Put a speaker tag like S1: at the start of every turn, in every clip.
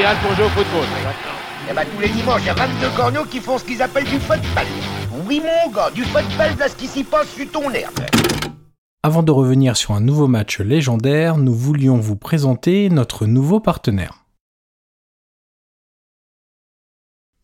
S1: température idéale pour jouer au football.
S2: Et bah tous les dimanches, il y a 22 corneaux qui font ce qu'ils appellent du football. Oui mon gars, du football, là ce qui s'y passe sur ton herbe.
S3: Avant de revenir sur un nouveau match légendaire, nous voulions vous présenter notre nouveau partenaire.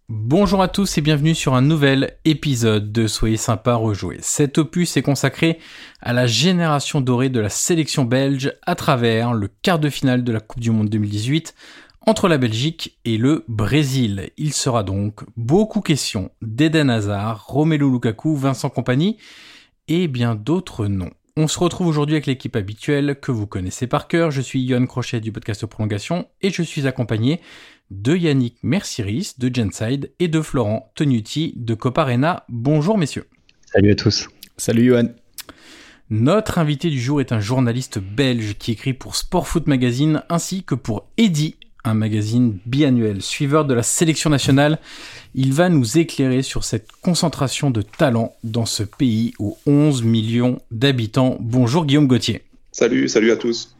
S3: Bonjour à tous et bienvenue sur un nouvel épisode de Soyez sympa rejouer. Cet opus est consacré à la génération dorée de la sélection belge à travers le quart de finale de la Coupe du Monde 2018 entre la Belgique et le Brésil. Il sera donc beaucoup question d'Eden Hazard, Romelu Lukaku, Vincent Compagnie et bien d'autres noms. On se retrouve aujourd'hui avec l'équipe habituelle que vous connaissez par cœur. Je suis Yohan Crochet du podcast Prolongation et je suis accompagné de Yannick Merciris de Genside et de Florent Tenuti de Coparena. Bonjour messieurs.
S4: Salut à tous.
S5: Salut Johan.
S3: Notre invité du jour est un journaliste belge qui écrit pour Sport Foot Magazine ainsi que pour Eddy, un magazine biannuel. Suiveur de la sélection nationale, il va nous éclairer sur cette concentration de talents dans ce pays aux 11 millions d'habitants. Bonjour Guillaume Gauthier.
S6: Salut, salut à tous.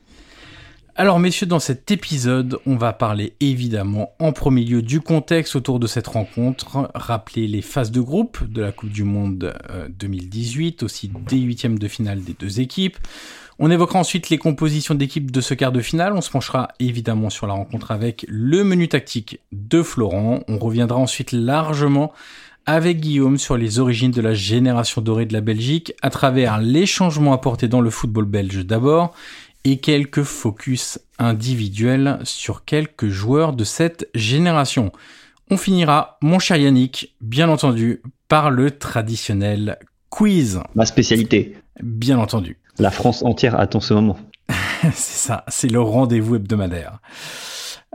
S3: Alors messieurs, dans cet épisode, on va parler évidemment en premier lieu du contexte autour de cette rencontre, rappeler les phases de groupe de la Coupe du Monde 2018, euh, aussi des huitièmes de finale des deux équipes. On évoquera ensuite les compositions d'équipes de ce quart de finale, on se penchera évidemment sur la rencontre avec le menu tactique de Florent, on reviendra ensuite largement avec Guillaume sur les origines de la génération dorée de la Belgique à travers les changements apportés dans le football belge d'abord, et quelques focus individuels sur quelques joueurs de cette génération. On finira, mon cher Yannick, bien entendu, par le traditionnel quiz.
S4: Ma spécialité.
S3: Bien entendu.
S4: La France entière attend ce moment.
S3: c'est ça, c'est le rendez-vous hebdomadaire.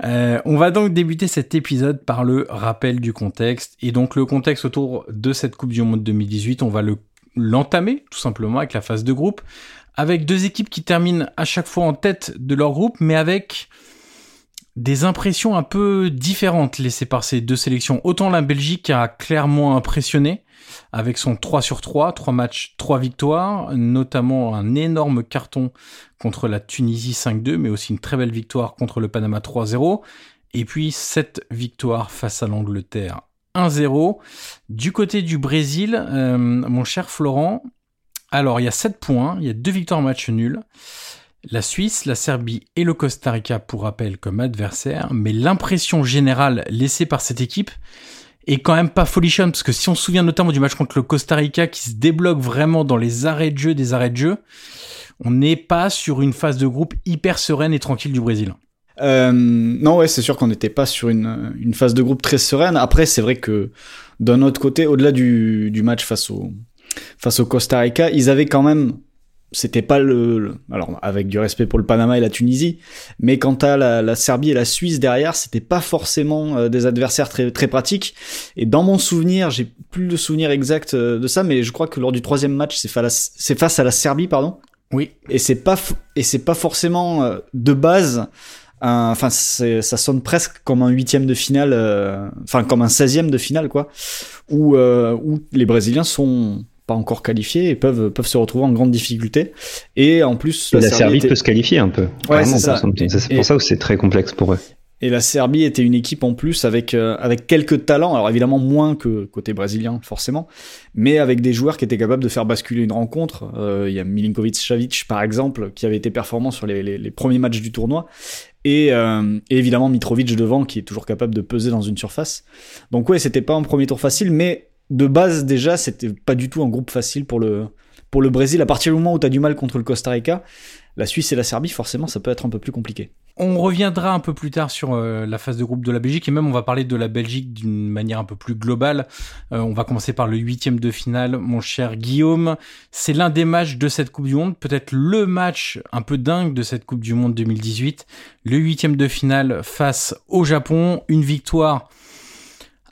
S3: Euh, on va donc débuter cet épisode par le rappel du contexte. Et donc le contexte autour de cette Coupe du Monde 2018, on va le l'entamer tout simplement avec la phase de groupe avec deux équipes qui terminent à chaque fois en tête de leur groupe, mais avec des impressions un peu différentes laissées par ces deux sélections. Autant la Belgique a clairement impressionné avec son 3 sur 3, 3 matchs, 3 victoires, notamment un énorme carton contre la Tunisie 5-2, mais aussi une très belle victoire contre le Panama 3-0, et puis 7 victoires face à l'Angleterre 1-0. Du côté du Brésil, euh, mon cher Florent, alors, il y a 7 points, il y a deux victoires en match nul. La Suisse, la Serbie et le Costa Rica pour rappel comme adversaires, mais l'impression générale laissée par cette équipe est quand même pas folichonne, parce que si on se souvient notamment du match contre le Costa Rica qui se débloque vraiment dans les arrêts de jeu des arrêts de jeu, on n'est pas sur une phase de groupe hyper sereine et tranquille du Brésil.
S5: Euh, non, ouais, c'est sûr qu'on n'était pas sur une, phase de groupe très sereine. Après, c'est vrai que d'un autre côté, au-delà du, du match face au, face au Costa Rica, ils avaient quand même c'était pas le, alors avec du respect pour le Panama et la Tunisie, mais quant à la, la Serbie et la Suisse derrière, c'était pas forcément euh, des adversaires très très pratiques. Et dans mon souvenir, j'ai plus le souvenir exact euh, de ça, mais je crois que lors du troisième match, c'est face, c'est face à la Serbie, pardon.
S3: Oui.
S5: Et c'est pas et c'est pas forcément euh, de base. Enfin, ça sonne presque comme un huitième de finale, enfin comme un seizième de finale, quoi, où où les Brésiliens sont encore qualifiés et peuvent, peuvent se retrouver en grande difficulté. Et en plus,
S4: la, Serbie, peut se qualifier un peu.
S5: Ouais, c'est ça.
S4: C'est pour ça que c'est très complexe pour eux.
S5: Et la Serbie était une équipe en plus avec euh, avec quelques talents, alors évidemment moins que côté brésilien forcément, mais avec des joueurs qui étaient capables de faire basculer une rencontre. Euh, il y a Milinkovic Savic par exemple qui avait été performant sur les, les, premiers matchs du tournoi, et, euh, et, évidemment Mitrovic devant qui est toujours capable de peser dans une surface. Donc ouais, c'était pas un premier tour facile, mais de base déjà, c'était pas du tout un groupe facile pour le, pour le Brésil. À partir du moment où tu as du mal contre le Costa Rica, la Suisse et la Serbie, forcément, ça peut être un peu plus compliqué.
S3: On reviendra un peu plus tard sur euh, la phase de groupe de la Belgique et même on va parler de la Belgique d'une manière un peu plus globale. Euh, on va commencer par le huitième de finale, mon cher Guillaume. C'est l'un des matchs de cette Coupe du Monde, peut-être le match un peu dingue de cette Coupe du Monde 2018. Le huitième de finale face au Japon, une victoire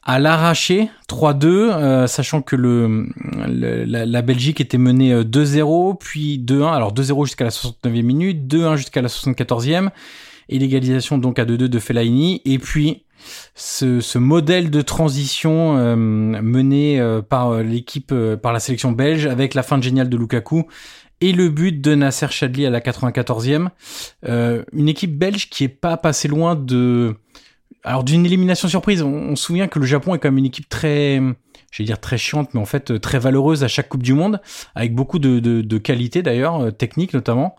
S3: à l'arraché 3-2, euh, sachant que le, la, Belgique était menée 2-0, euh, puis 2-1, alors 2-0 jusqu'à la 69e minute, 2-1 jusqu'à la 74e, et l'égalisation donc à 2-2 de Fellaini. Et puis ce, ce modèle de transition euh, mené euh, par l'équipe, par la sélection belge avec la fin de géniale de Lukaku et le but de Nasser Chadli à la 94e. une équipe belge qui est pas passée loin de alors d'une élimination surprise. On, se souvient que le Japon est quand même une équipe très je vais dire très chiante, mais en fait euh, très valeureuse à chaque Coupe du Monde, avec beaucoup de, de, qualité d'ailleurs, euh, technique notamment,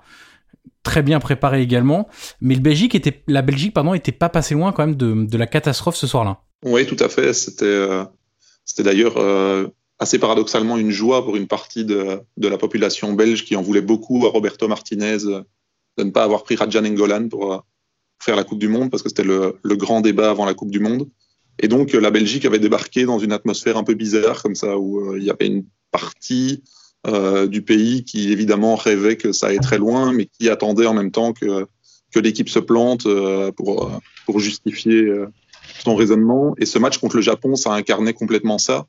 S3: très bien préparé également. Mais la Belgique pardon, était pas passé loin quand même de, la catastrophe ce soir-là.
S6: Oui, tout à fait. C'était, euh, d'ailleurs assez paradoxalement une joie pour une partie de, la population belge qui en voulait beaucoup à Roberto Martinez de ne pas avoir pris Rajan Engolan pour faire la Coupe du Monde parce que c'était le, grand débat avant la Coupe du Monde. Et donc, la Belgique avait débarqué dans une atmosphère un peu bizarre, comme ça, où euh, il y avait une partie euh, du pays qui, évidemment, rêvait que ça aille très loin, mais qui attendait en même temps que, que l'équipe se plante euh, pour, pour justifier son raisonnement. Et ce match contre le Japon, ça incarnait complètement ça.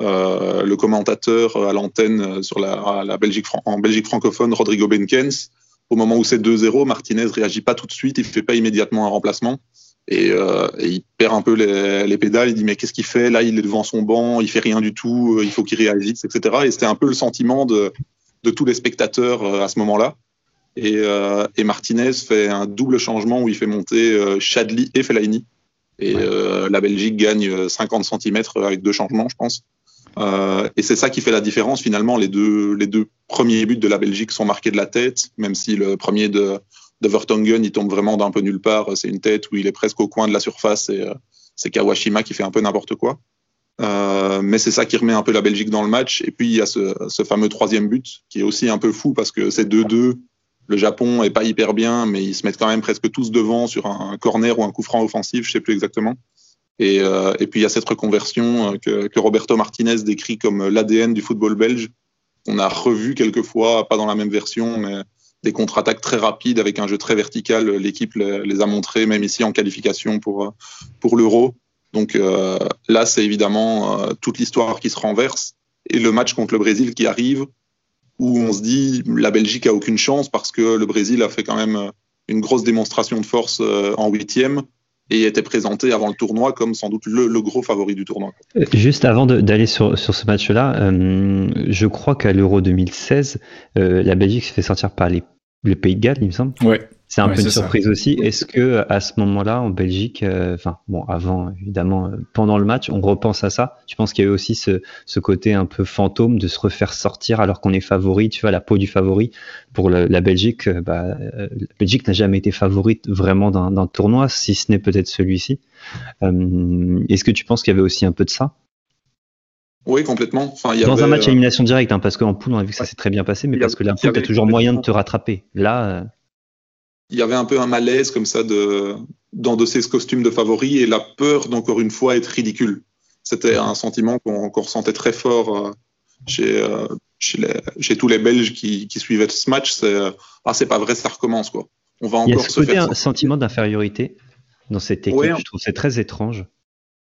S6: le commentateur à l'antenne sur la Belgique, en Belgique francophone, Rodrigo Benkens, au moment où c'est 2-0, Martinez réagit pas tout de suite, il fait pas immédiatement un remplacement. Et, euh, et, il perd un peu les, les pédales. Il dit mais qu'est-ce qu'il fait? Là Il est devant son banc, il fait rien du tout. Il faut qu'il réagisse, etc. Et c'était un peu le sentiment de, de tous les spectateurs euh, à ce moment-là. Et, euh, et, Martinez fait un double changement où il fait monter Chadli et Fellaini. Et ouais. la Belgique gagne 50 cm avec deux changements, je pense. Et c'est ça qui fait la différence finalement. Les deux, les deux premiers buts de la Belgique sont marqués de la tête, même si le premier de de Vertonghen, il tombe vraiment d'un peu nulle part. C'est une tête où il est presque au coin de la surface et euh, c'est Kawashima qui fait un peu n'importe quoi. Euh, mais c'est ça qui remet un peu la Belgique dans le match. Et puis il y a ce, ce fameux troisième but qui est aussi un peu fou parce que c'est 2-2. Le Japon est pas hyper bien, mais ils se mettent quand même presque tous devant sur un corner ou un coup franc offensif, je sais plus exactement. Et, euh, et puis il y a cette reconversion euh, que, que Roberto Martinez décrit comme l'ADN du football belge. On a revu quelques fois, pas dans la même version, mais des contre-attaques très rapides avec un jeu très vertical. L'équipe les a montrés, même ici en qualification pour, pour l'Euro. Donc euh, là, c'est évidemment euh, toute l'histoire qui se renverse et le match contre le Brésil qui arrive où on se dit la Belgique a aucune chance parce que le Brésil a fait quand même une grosse démonstration de force euh, en huitième et était présenté avant le tournoi comme sans doute le, le gros favori du tournoi.
S4: Juste avant d'aller sur, sur ce match-là, euh, je crois qu'à l'Euro 2016, euh, la Belgique se fait sortir par les le Pays de Galles, il me semble.
S5: Ouais.
S4: C'est un
S5: ouais,
S4: peu une surprise ça. aussi. Est-ce que à ce moment-là, en Belgique, euh, enfin bon, avant évidemment, euh, pendant le match, on repense à ça? Tu penses qu'il y a eu aussi ce, ce, côté un peu fantôme de se refaire sortir alors qu'on est favori, tu vois, la peau du favori? Pour le, la Belgique. Euh, bah, la Belgique n'a jamais été favorite vraiment d'un tournoi, si ce n'est peut-être celui-ci. Est-ce que tu penses qu'il y avait aussi un peu de ça?
S6: Oui, complètement.
S4: Enfin, il y Dans avait, un match à élimination directe, hein, parce qu'en poule, on a vu que ça s'est très bien passé, mais parce que la poule, tu as toujours moyen de te rattraper. Là. Euh...
S6: Il y avait un peu un malaise comme ça de d'endosser ce costume de favori et la peur d'encore une fois être ridicule. C'était un sentiment qu'on qu ressentait très fort euh, chez, euh, chez, les, chez, tous les Belges qui, qui suivaient ce match. C'est ah, c'est pas vrai, ça recommence quoi.
S4: On va encore il y a ce se côté, un sentiment d'infériorité dans cette équipe. Je trouve c'est très étrange.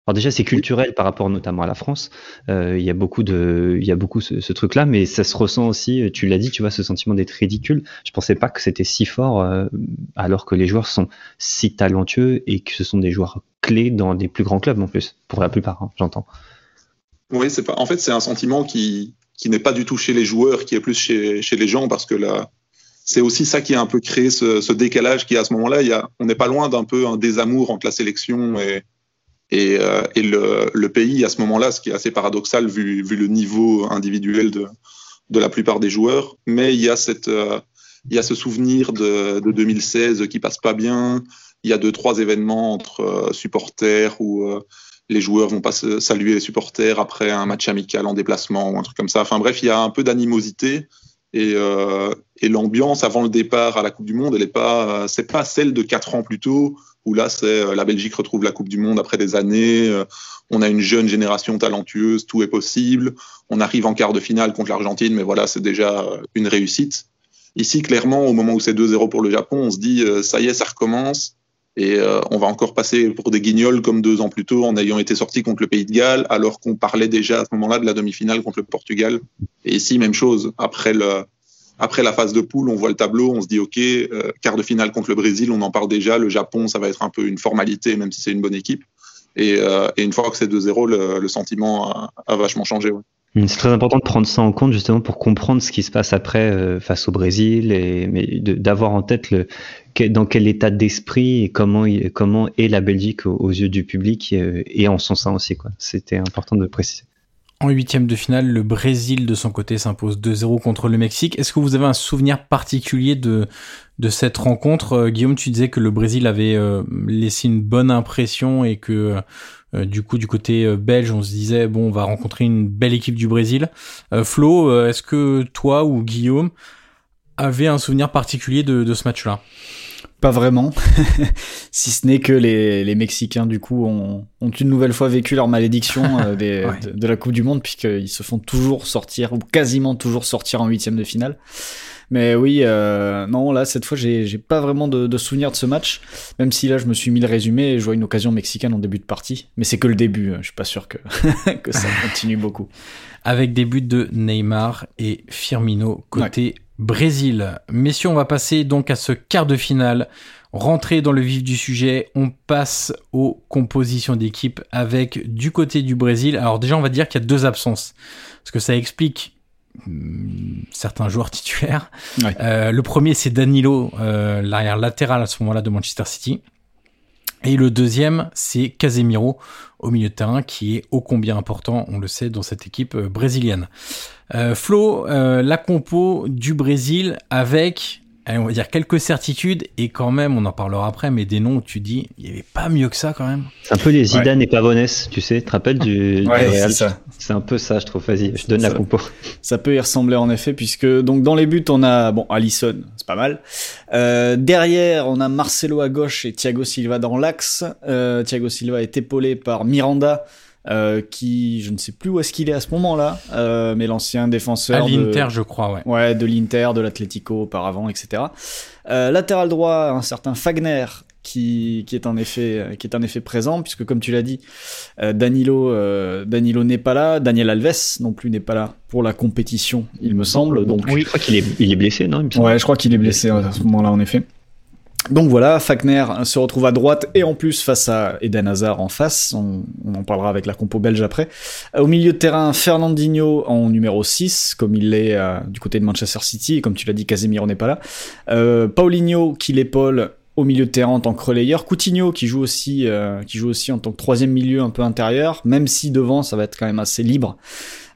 S4: Alors déjà c'est culturel par rapport notamment à la France. Euh, il y a beaucoup de, il y a beaucoup ce, ce truc-là, mais ça se ressent aussi. Tu l'as dit, tu vois, ce sentiment d'être ridicule. Je pensais pas que c'était si fort, euh, alors que les joueurs sont si talentueux et que ce sont des joueurs clés dans les plus grands clubs en plus, pour la plupart, hein, j'entends.
S6: Oui, c'est pas. En fait, c'est un sentiment qui qui n'est pas du tout chez les joueurs, qui est plus chez chez les gens, parce que là, c'est aussi ça qui a un peu créé ce, ce décalage qui à ce moment-là, il y a, on n'est pas loin d'un peu un désamour entre la sélection et et, euh, le, pays à ce moment-là, ce qui est assez paradoxal vu, le niveau individuel de, la plupart des joueurs. Mais il y a cette, euh, il y a ce souvenir de, de, 2016 qui passe pas bien. Il y a deux trois événements entre euh, supporters où les joueurs vont pas saluer les supporters après un match amical en déplacement ou un truc comme ça. Enfin bref, il y a un peu d'animosité et, l'ambiance avant le départ à la Coupe du Monde, elle est pas, c'est pas celle de quatre ans plus tôt où là, c'est euh, la Belgique retrouve la Coupe du Monde après des années. Euh, on a une jeune génération talentueuse, tout est possible. On arrive en quart de finale contre l'Argentine, mais voilà, c'est déjà euh, une réussite. Ici, clairement, au moment où c'est 2-0 pour le Japon, on se dit, ça y est, ça recommence. Et on va encore passer pour des guignols comme deux ans plus tôt en ayant été sorti contre le Pays de Galles, alors qu'on parlait déjà à ce moment-là de la demi-finale contre le Portugal. Et ici, même chose. Après le, après la phase de poule, on voit le tableau, on se dit OK, euh, quart de finale contre le Brésil, on en parle déjà. Le Japon, ça va être un peu une formalité, même si c'est une bonne équipe. Et, euh, une fois que c'est 2-0, le, sentiment a, vachement changé.
S4: Mm, c'est très important de prendre ça en compte justement pour comprendre ce qui se passe après euh, face au Brésil et mais d'avoir en tête dans quel état d'esprit et comment est la Belgique aux, yeux du public et, en son sein aussi. C'était important de préciser.
S3: En huitième de finale, le Brésil de son côté s'impose 2-0 contre le Mexique. Est-ce que vous avez un souvenir particulier de, cette rencontre? Euh, Guillaume, tu disais que le Brésil avait euh, laissé une bonne impression et que euh, du coup du côté belge, on se disait bon, on va rencontrer une belle équipe du Brésil. Flo, est-ce que toi ou Guillaume avez un souvenir particulier de, de ce match-là?
S5: Pas vraiment, si ce n'est que les, les, Mexicains du coup ont, ont, une nouvelle fois vécu leur malédiction euh, des, de, la Coupe du Monde puisqu'ils se font toujours sortir ou quasiment toujours sortir en huitième de finale. Mais oui, euh, non là cette fois j'ai pas vraiment de, de souvenir de ce match, même si là je me suis mis le résumé et je vois une occasion mexicaine en début de partie. Mais c'est que le début, hein. je suis pas sûr que que ça continue beaucoup.
S3: Avec des buts de Neymar et Firmino côté Brésil. Messieurs, on va passer donc à ce quart de finale. Rentrer dans le vif du sujet, on passe aux compositions d'équipe avec du côté du Brésil. Alors déjà, on va dire qu'il y a deux absences, parce que ça explique hmm, certains joueurs titulaires. Euh, le premier, c'est Danilo, euh, l'arrière latéral à ce moment-là de Manchester City. Et le deuxième, c'est Casemiro au milieu de terrain, qui est ô combien important, on le sait, dans cette équipe euh, brésilienne. Euh, Flo, euh, la compo du Brésil avec on va dire quelques certitudes et quand même, on en parlera après, mais des noms où tu dis, il n'y avait pas mieux que ça quand même.
S4: C'est un peu les Zidane et Pavones, tu sais, tu te rappelles du, Real C'est un peu ça, je trouve. Vas-y, je donne la compo.
S5: Ça peut y ressembler en effet, puisque donc dans les buts, on a bon Alisson, c'est pas mal. Euh, derrière, on a Marcelo à gauche et Thiago Silva dans l'axe. Euh, Thiago Silva est épaulé par Miranda. Euh, qui je ne sais plus où est-ce qu'il est à ce moment-là, euh, mais l'ancien défenseur
S3: à l'Inter, je crois, ouais.
S5: Ouais, de l'Inter, de l'Atlético auparavant, etc. Euh, latéral droit, un certain Fagner qui, qui est en effet qui est en effet présent puisque comme tu l'as dit, euh, Danilo euh, Danilo n'est pas là, Daniel Alves non plus n'est pas là pour la compétition, il me semble. Donc
S4: oui, je crois qu'il est il est blessé, non
S5: Ouais, je crois qu'il est blessé à ce moment-là en effet. Donc voilà, Fagner se retrouve à droite et en plus face à Eden Hazard en face. On, en parlera avec la compo belge après. Au milieu de terrain, Fernandinho en numéro 6, comme il l'est euh, du côté de Manchester City. Et comme tu l'as dit, Casemiro n'est pas là. Euh, Paulinho qui l'épaule au milieu de terrain en tant que relayeur. Coutinho qui joue aussi, euh, qui joue aussi en tant que troisième milieu un peu intérieur, même si devant ça va être quand même assez libre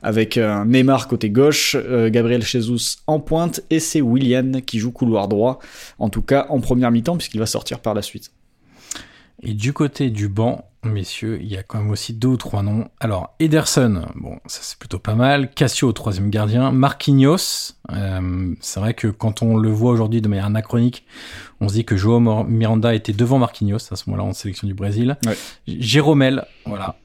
S5: avec un euh, Neymar côté gauche, euh, Gabriel Jesus en pointe, et c'est William qui joue couloir droit, en tout cas en première mi-temps, puisqu'il va sortir par la suite.
S3: Et du côté du banc, messieurs, il y a quand même aussi deux ou trois noms. Alors, Ederson, bon, ça c'est plutôt pas mal. Cassio, troisième gardien. Marquinhos, euh, c'est vrai que quand on le voit aujourd'hui de manière anachronique, on se dit que Joao Miranda était devant Marquinhos à ce moment-là en sélection du Brésil. Ouais. Jéromel, voilà.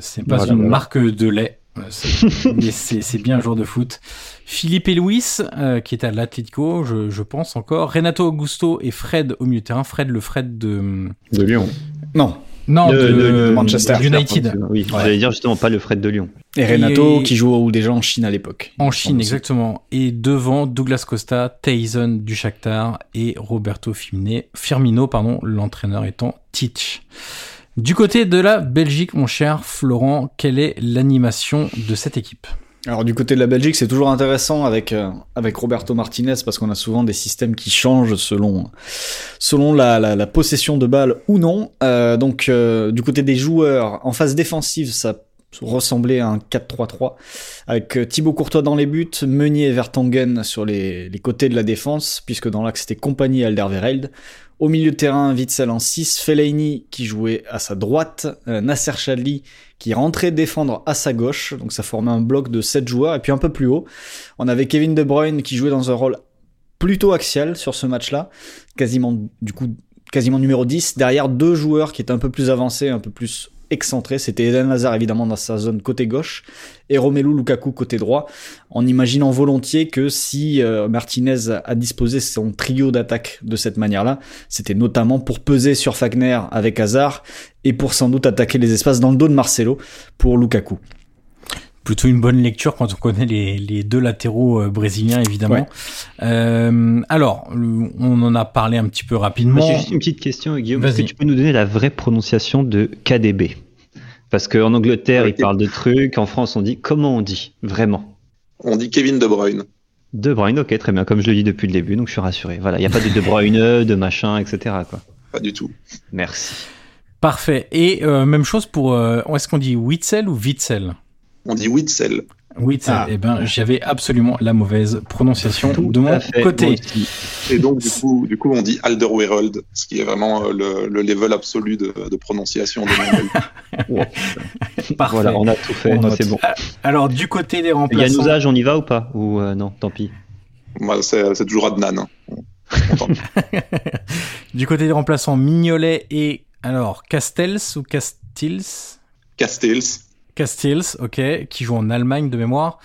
S3: c'est pas une marque de lait. Mais c'est bien un joueur de foot. Philippe et Luis, euh, qui est à l'Atletico, je, je, pense encore. Renato Augusto et Fred au milieu de terrain. Fred, le Fred de...
S5: De Lyon. Non.
S3: Non, de, Manchester United.
S4: Oui, j'allais dire justement pas le Fred de Lyon.
S5: Et Renato qui joue déjà en Chine à l'époque.
S3: En Chine, exactement. Et devant Douglas Costa, Tyson du Shakhtar et Roberto Firmino, pardon, l'entraîneur étant Titch. Du côté de la Belgique, mon cher Florent, quelle est l'animation de cette équipe?
S5: Alors du côté de la Belgique, c'est toujours intéressant avec euh, avec Roberto Martinez parce qu'on a souvent des systèmes qui changent selon selon la, possession de balle ou non. Euh, donc euh, du côté des joueurs, en phase défensive, ça ressemblait à un 4-3-3 avec Thibaut Courtois dans les buts, Meunier et Vertonghen sur les, les côtés de la défense puisque dans l'axe c'était Compagnie et Alderweireld. Au milieu de terrain, Witzel en 6, Fellaini qui jouait à sa droite, euh, Nasser Chadli qui rentrait défendre à sa gauche, donc ça formait un bloc de 7 joueurs, et puis un peu plus haut, on avait Kevin De Bruyne qui jouait dans un rôle plutôt axial sur ce match-là, quasiment du coup quasiment numéro 10, derrière deux joueurs qui étaient un peu plus avancés, un peu plus excentré. C'était Eden Hazard évidemment dans sa zone côté gauche et Romelu Lukaku côté droit. En imaginant volontiers que si euh, Martinez a disposé son trio d'attaque de cette manière-là, c'était notamment pour peser sur Fagner avec Hazard et pour sans doute attaquer les espaces dans le dos de Marcelo pour Lukaku.
S3: Plutôt une bonne lecture quand on connaît les, les deux latéraux euh, brésiliens évidemment. Euh, alors, on en a parlé un petit peu rapidement.
S4: J'ai juste une petite question, Guillaume. Est-ce que tu peux nous donner la vraie prononciation de KDB Parce qu'en Angleterre, ils parlent de trucs, en France, on dit comment on dit vraiment?
S6: On dit Kevin De Bruyne.
S4: De Bruyne, ok, très bien, comme je le dis depuis le début, donc je suis rassuré. Voilà, il n'y a pas de De Bruyne, de machin, etc. Quoi.
S6: Pas du tout.
S4: Merci.
S3: Parfait. Et euh, même chose pour. Euh, est-ce qu'on dit Witzel ou Witzel?
S6: On dit Witzel.
S3: Witzel. Ah. Eh ben, j'avais absolument la mauvaise prononciation de mon côté.
S6: Et donc, du coup, du coup, on dit Alderweireld, ce qui est vraiment euh, le, level absolu de, prononciation de
S4: mon Parfait. Voilà, on a tout fait. C'est bon.
S3: Alors, du côté des remplaçants.
S4: Il y a usage, on y va ou pas Ou non, tant pis.
S6: Moi, c'est toujours Adnan. Hein.
S3: du côté des remplaçants, Mignolet et alors, Castells ou Castils
S6: Castells.
S3: Castells, ok, qui joue en Allemagne de mémoire.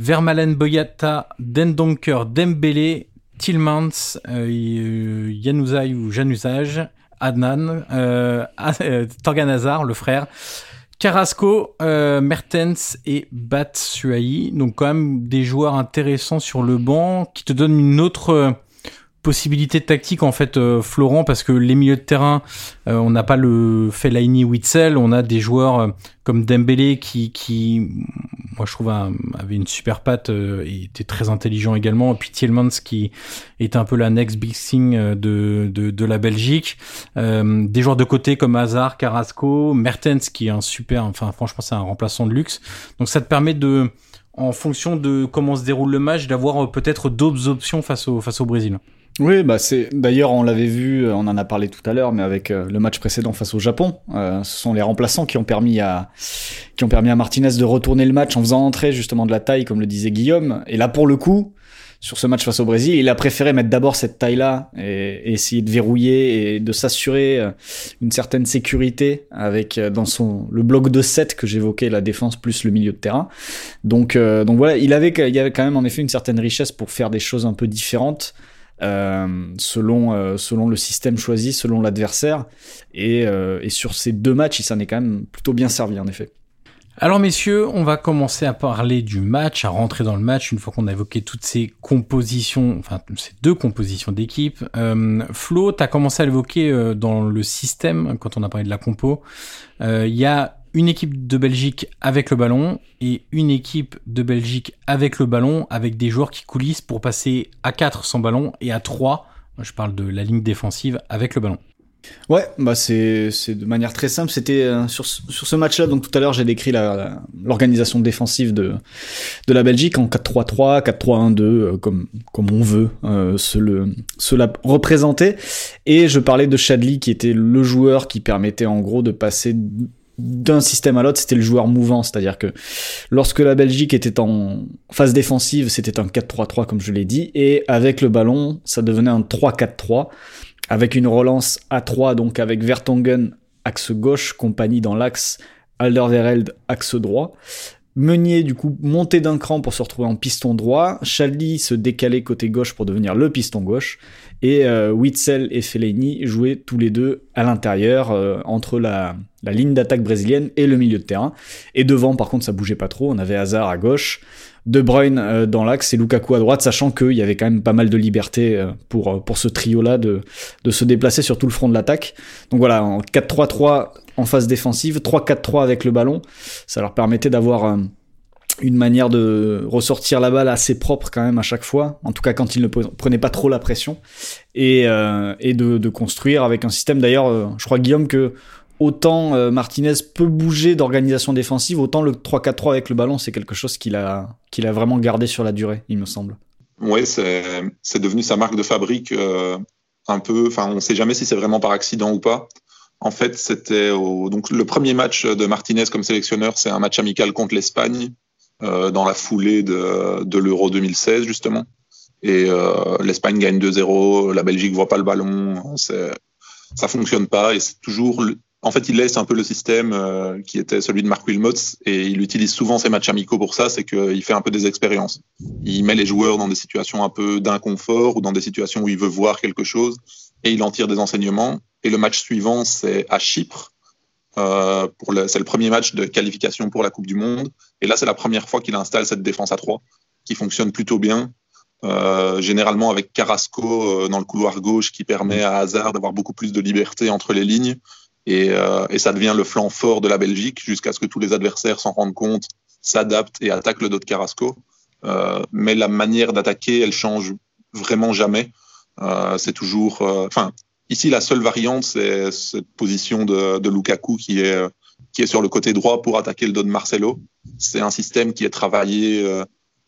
S3: Vermalen Boyata, Dendonker, Dembélé, Tillmans, euh, ou Januzaj, Adnan, euh, euh, Torgan Hazard, le frère, Carrasco, euh, Mertens et Batshuayi. Donc quand même des joueurs intéressants sur le banc qui te donnent une autre possibilité tactique en fait euh, Florent parce que les milieux de terrain euh, on n'a pas le Fellaini Witzel on a des joueurs euh, comme Dembélé qui qui moi je trouve avait une super patte et était très intelligent également. Puis Tielemans qui est un peu la next big thing de, de, de la Belgique. Des joueurs de côté comme Hazard Carrasco Mertens qui est un super enfin franchement c'est un remplaçant de luxe. Donc ça te permet de en fonction de comment se déroule le match d'avoir peut-être d'autres options face au face au Brésil
S5: oui, bah c'est d'ailleurs on l'avait vu, euh, on en a parlé tout à l'heure, mais avec euh, le match précédent face au Japon, euh, ce sont les remplaçants qui ont permis à qui ont permis à Martinez de retourner le match en faisant entrer justement de la taille, comme le disait Guillaume. Et là pour le coup, sur ce match face au Brésil, il a préféré mettre d'abord cette taille-là et, essayer de verrouiller et de s'assurer une certaine sécurité avec dans son le bloc de 7 que j'évoquais, la défense plus le milieu de terrain. Donc donc voilà, il avait il y avait quand même en effet une certaine richesse pour faire des choses un peu différentes. Euh, selon, euh, selon le système choisi, selon l'adversaire. Et, euh, et, sur ces deux matchs, il s'en est quand même plutôt bien servi, en effet.
S3: Alors messieurs, on va commencer à parler du match, à rentrer dans le match une fois qu'on a évoqué toutes ces compositions, enfin ces deux compositions d'équipe. Euh, Flo, tu as commencé à l'évoquer dans le système quand on a parlé de la compo. Il y a une équipe de Belgique avec le ballon et une équipe de Belgique avec le ballon avec des joueurs qui coulissent pour passer à 4 sans ballon et à 3, je parle de la ligne défensive avec le ballon.
S5: Ouais, bah c'est de manière très simple. C'était euh, sur, sur ce match-là. Donc tout à l'heure, j'ai décrit l'organisation défensive de de la Belgique en 4-3-3, 4-3-1-2, euh, comme comme on veut euh, se la représenter. Et je parlais de Shadley qui était le joueur qui permettait en gros de passer d'un système à l'autre, c'était le joueur mouvant, c'est-à-dire que lorsque la Belgique était en phase défensive, c'était un 4-3-3 comme je l'ai dit, et avec le ballon, ça devenait un 3-4-3, avec une relance à 3, donc avec Vertonghen axe gauche, compagnie dans l'axe, Alderweireld axe droit, Meunier, du coup, montait d'un cran pour se retrouver en piston droit. Chaldi se décalait côté gauche pour devenir le piston gauche. Et euh, Witzel et Fellaini jouaient tous les deux à l'intérieur, euh, entre la, ligne d'attaque brésilienne et le milieu de terrain. Et devant, par contre, ça bougeait pas trop. On avait Hazard à gauche, De Bruyne euh, dans l'axe et Lukaku à droite, sachant qu'il y avait quand même pas mal de liberté pour, pour ce trio-là de, de se déplacer sur tout le front de l'attaque. Donc voilà, en 4-3-3 en phase défensive, 3-4-3 avec le ballon. Ça leur permettait d'avoir euh, une manière de ressortir la balle assez propre quand même à chaque fois, en tout cas quand ils ne prenaient pas trop la pression, et, euh, de, construire avec un système d'ailleurs, euh, je crois Guillaume que autant Martinez peut bouger d'organisation défensive, autant le 3-4-3 avec le ballon, c'est quelque chose qu'il a, qu'il a vraiment gardé sur la durée, il me semble.
S6: Oui, c'est devenu sa marque de fabrique un peu, enfin on ne sait jamais si c'est vraiment par accident ou pas, en fait, c'était donc le premier match de Martinez comme sélectionneur, c'est un match amical contre l'Espagne euh, dans la foulée de, l'Euro 2016 justement. Et euh, l'Espagne gagne 2-0, la Belgique voit pas le ballon, ça fonctionne pas et c'est toujours en fait, il laisse un peu le système euh, qui était celui de Marc Wilmots et il utilise souvent ses matchs amicaux pour ça, c'est qu'il fait un peu des expériences. Il met les joueurs dans des situations un peu d'inconfort ou dans des situations où il veut voir quelque chose et il en tire des enseignements. Et le match suivant, c'est à Chypre. Euh, c'est le premier match de qualification pour la Coupe du Monde. Et là, c'est la première fois qu'il installe cette défense à 3 qui fonctionne plutôt bien. Euh, généralement avec Carrasco euh, dans le couloir gauche qui permet à Hazard d'avoir beaucoup plus de liberté entre les lignes. Et, ça devient le flanc fort de la Belgique jusqu'à ce que tous les adversaires s'en rendent compte, s'adaptent et attaquent le dos de Carrasco. Mais la manière d'attaquer, elle change vraiment jamais. Euh, c'est toujours, enfin, ici la seule variante, c'est cette position de, de, Lukaku qui est qui est sur le côté droit pour attaquer le dos de Marcelo. C'est un système qui est travaillé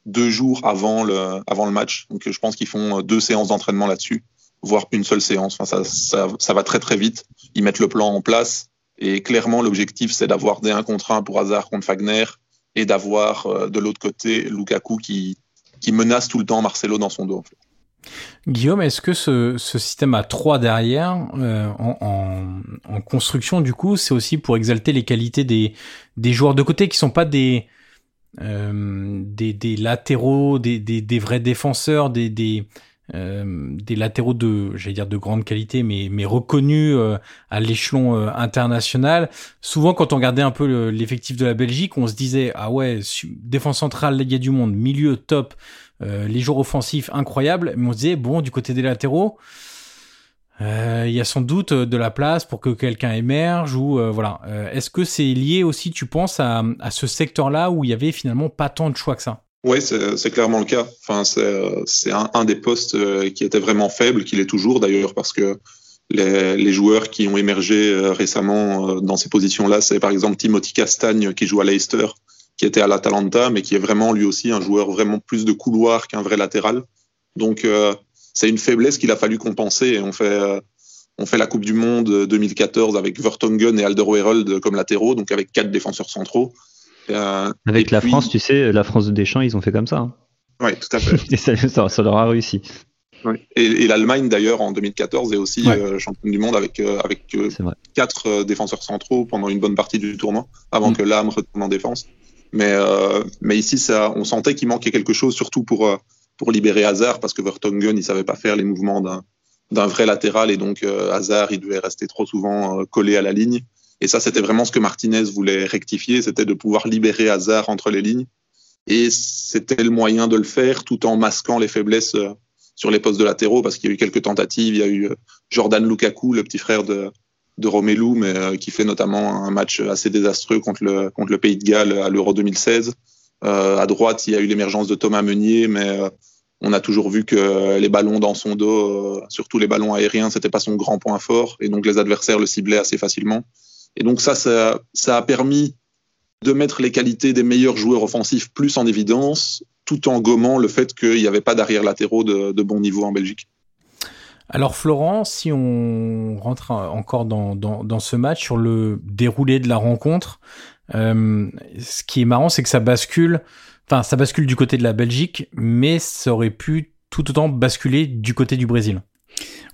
S6: deux jours avant le, avant le match. Donc je pense qu'ils font deux séances d'entraînement là-dessus, voire une seule séance. Enfin, ça, ça, ça, va très très vite. Ils mettent le plan en place et clairement l'objectif c'est d'avoir des 1 contre 1 pour Hazard contre Fagner et d'avoir euh, de l'autre côté Lukaku qui, qui menace tout le temps Marcelo dans son dos.
S3: Guillaume, est-ce que ce, ce, système à 3 derrière, euh, en, en, en, construction, du coup, c'est aussi pour exalter les qualités des, des joueurs de côté qui sont pas des, euh, des, des, latéraux, des, des, des, vrais défenseurs, des, des, euh, des latéraux de, j'allais dire de grande qualité, mais, mais reconnus euh, à l'échelon euh, international. Souvent, quand on regardait un peu l'effectif de la Belgique, on se disait ah ouais, défense centrale, Ligue du Monde, milieu top, les joueurs offensifs incroyables. Mais on se disait bon, du côté des latéraux, euh, il y a sans doute euh, de la place pour que quelqu'un émerge ou euh, voilà. Est-ce que c'est lié aussi, tu penses, à, ce secteur-là où il y avait finalement pas tant de choix que ça?
S6: Oui, c'est clairement le cas. Enfin, c'est un, un, des postes qui était vraiment faible, qu'il est toujours d'ailleurs, parce que les, les, joueurs qui ont émergé récemment dans ces positions-là, c'est par exemple Timothy Castagne qui joue à Leicester, qui était à l'Atalanta, mais qui est vraiment lui aussi un joueur vraiment plus de couloir qu'un vrai latéral. Donc c'est une faiblesse qu'il a fallu compenser. Et on fait, euh, on fait la Coupe du Monde 2014 avec Vertonghen et Alderweireld comme latéraux, donc avec quatre défenseurs centraux.
S4: Euh, avec la France, tu sais, la France de Deschamps, ils ont fait comme ça. Hein.
S6: Oui, tout à fait.
S4: et ça, ça, leur a réussi.
S6: Et, l'Allemagne, d'ailleurs, en 2014, est aussi euh, championne du monde avec, avec quatre défenseurs centraux pendant une bonne partie du tournoi, avant mm. que l'âme retourne en défense. Mais, mais ici, ça, on sentait qu'il manquait quelque chose, surtout pour, pour libérer Hazard parce que Vertonghen il savait pas faire les mouvements d'un d'un vrai latéral et donc euh, Hazard il devait rester trop souvent euh, collé à la ligne. Et ça c'était vraiment ce que Martinez voulait rectifier c'était de pouvoir libérer Hazard entre les lignes. Et c'était le moyen de le faire tout en masquant les faiblesses euh, sur les postes de latéraux parce qu'il y a eu quelques tentatives. Il y a eu Jordan Lukaku le petit frère de de Romelu mais qui fait notamment un match assez désastreux contre le contre le Pays de Galles à l'Euro 2016 euh, à droite, il y a eu l'émergence de Thomas Meunier, mais euh, on a toujours vu que les ballons dans son dos, euh, surtout les ballons aériens, c'était pas son grand point fort, et donc les adversaires le ciblaient assez facilement. Et donc ça, ça, a permis de mettre les qualités des meilleurs joueurs offensifs plus en évidence, tout en gommant le fait qu'il n'y avait pas d'arrière latéraux de, bon niveau en Belgique.
S3: Alors Florent, si on rentre encore dans, dans, dans, ce match sur le déroulé de la rencontre, euh, ce qui est marrant, c'est que ça bascule, enfin, ça bascule du côté de la Belgique, mais ça aurait pu tout autant basculer du côté du Brésil.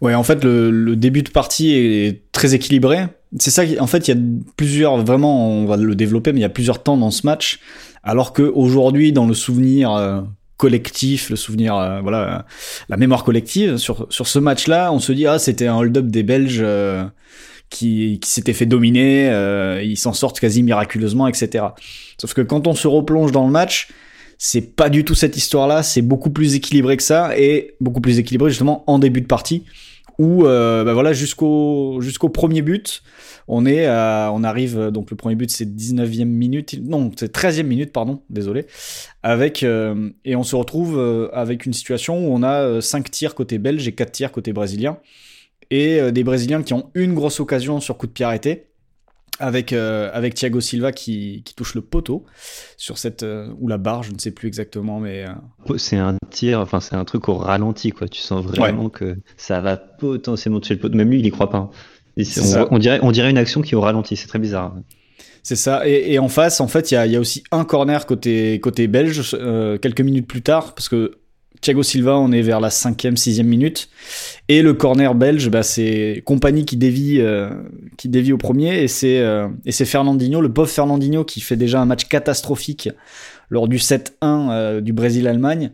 S5: Ouais, en fait, le, le début de partie est très équilibré. C'est ça, en fait, il y a plusieurs, vraiment, on va le développer, mais il y a plusieurs temps dans ce match. Alors que aujourd'hui, dans le souvenir euh, collectif, le souvenir, euh, voilà, la mémoire collective sur sur ce match-là, on se dit ah c'était un hold-up des Belges. Euh, qui, qui s'était fait dominer, euh, ils s'en sortent quasi miraculeusement, etc. Sauf que quand on se replonge dans le match, c'est pas du tout cette histoire-là, c'est beaucoup plus équilibré que ça, et beaucoup plus équilibré justement en début de partie, où bah voilà jusqu'au jusqu'au premier but, on est on arrive donc le premier but c'est 19e minute, non c'est 13e minute pardon, désolé, avec euh, et on se retrouve euh, avec une situation où on a 5 tirs côté belge et 4 tirs côté brésilien et euh, des Brésiliens qui ont une grosse occasion sur coup de pied arrêté avec euh, avec Thiago Silva qui, qui, touche le poteau sur cette euh, ou la barre, je ne sais plus exactement, mais
S4: c'est un tir, enfin c'est un truc au ralenti quoi. Tu sens vraiment que ça va potentiellement toucher le poteau. Même lui, il y croit pas. On, dirait on dirait une action qui est au ralenti. C'est très bizarre.
S5: C'est ça. Et, et, en face, en fait, il y a, y a, aussi un corner côté côté belge quelques minutes plus tard, parce que Thiago Silva, on est vers la cinquième, sixième minute. Et le corner belge, bah, c'est Compagnie qui dévie, euh, qui dévie au premier. Et c'est, euh, et c'est Fernandinho, le pauvre Fernandinho, qui fait déjà un match catastrophique lors du 7-1 euh, du Brésil-Allemagne.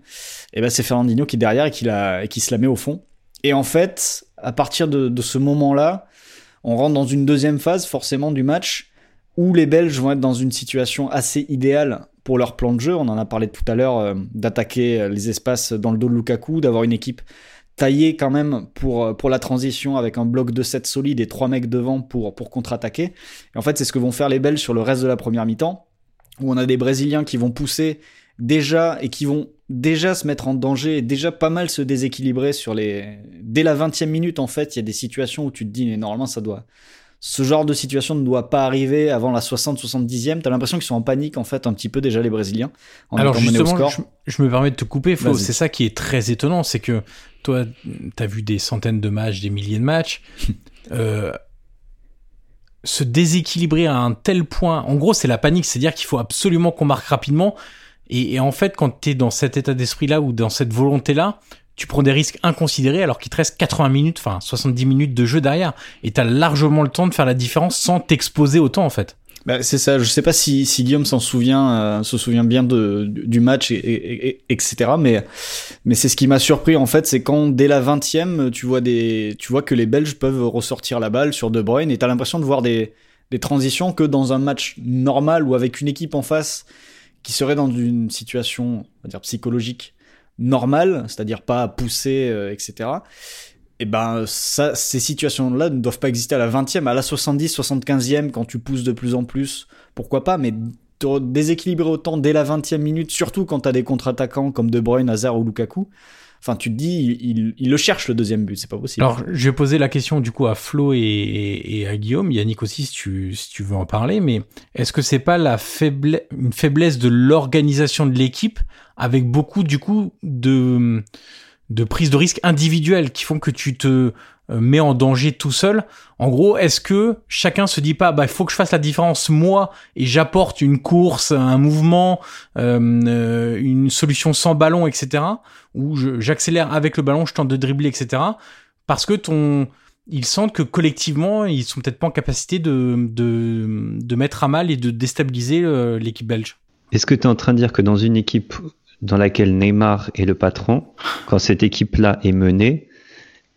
S5: Et ben c'est Fernandinho qui est derrière et qui, la, et qui se la met au fond. Et en fait, à partir de, de ce moment-là, on rentre dans une deuxième phase forcément du match où les Belges vont être dans une situation assez idéale pour leur plan de jeu. On en a parlé tout à l'heure euh, d'attaquer les espaces dans le dos de Lukaku, d'avoir une équipe taillée quand même pour, euh, pour la transition avec un bloc de 7 solide et trois mecs devant pour, pour contre-attaquer. Et en fait, c'est ce que vont faire les Belges sur le reste de la première mi-temps, où on a des Brésiliens qui vont pousser déjà et qui vont déjà se mettre en danger et déjà pas mal se déséquilibrer sur les dès la 20e minute en fait il y a des situations où tu te dis mais normalement ça doit ce genre de situation ne doit pas arriver avant la 60-70e. T'as l'impression qu'ils sont en panique, en fait, un petit peu déjà les Brésiliens.
S3: Alors justement, je, me permets de te couper, Flo. C'est ça qui est très étonnant, c'est que toi, t'as vu des centaines de matchs, des milliers de matchs. euh, se déséquilibrer à un tel point, en gros, c'est la panique, c'est-à-dire qu'il faut absolument qu'on marque rapidement. Et, et en fait, quand t'es dans cet état d'esprit-là ou dans cette volonté-là, tu prends des risques inconsidérés alors qu'il te reste 80 minutes, enfin 70 minutes de jeu derrière. Et t'as largement le temps de faire la différence sans t'exposer autant en fait.
S5: Bah, c'est ça. Je sais pas si, si Guillaume s'en souvient, euh, se souvient bien de, du match, et, etc. Mais, mais c'est ce qui m'a surpris en fait, c'est quand dès la 20e, tu vois des, tu vois que les Belges peuvent ressortir la balle sur De Bruyne et t'as l'impression de voir des, des transitions que dans un match normal ou avec une équipe en face qui serait dans une situation, on dire psychologique normal, c'est-à-dire pas poussé, euh, etc. Et ben ça, ces situations-là ne doivent pas exister à la 20e, à la 70, 75e, quand tu pousses de plus en plus, pourquoi pas, mais déséquilibrer autant dès la 20e minute, surtout quand tu as des contre-attaquants comme De Bruyne, Hazard ou Lukaku, Enfin, tu te dis, il, le cherche le deuxième but, c'est pas possible.
S3: Alors, je vais poser la question du coup à Flo et, à Guillaume, Yannick aussi, si tu, veux en parler, mais est-ce que c'est pas la une faiblesse de l'organisation de l'équipe avec beaucoup du coup de de prise de risque individuelle qui font que tu te euh, mets en danger tout seul. En gros, est-ce que chacun se dit pas, bah, il faut que je fasse la différence moi et j'apporte une course, un mouvement, euh, euh, une solution sans ballon, etc. Ou j'accélère avec le ballon, je tente de dribbler, etc. Parce que ton, ils sentent que collectivement, ils sont peut-être pas en capacité de, de, de mettre à mal et de déstabiliser l'équipe belge.
S4: Est-ce que tu es en train de dire que dans une équipe dans laquelle Neymar est le patron, quand cette équipe-là est menée,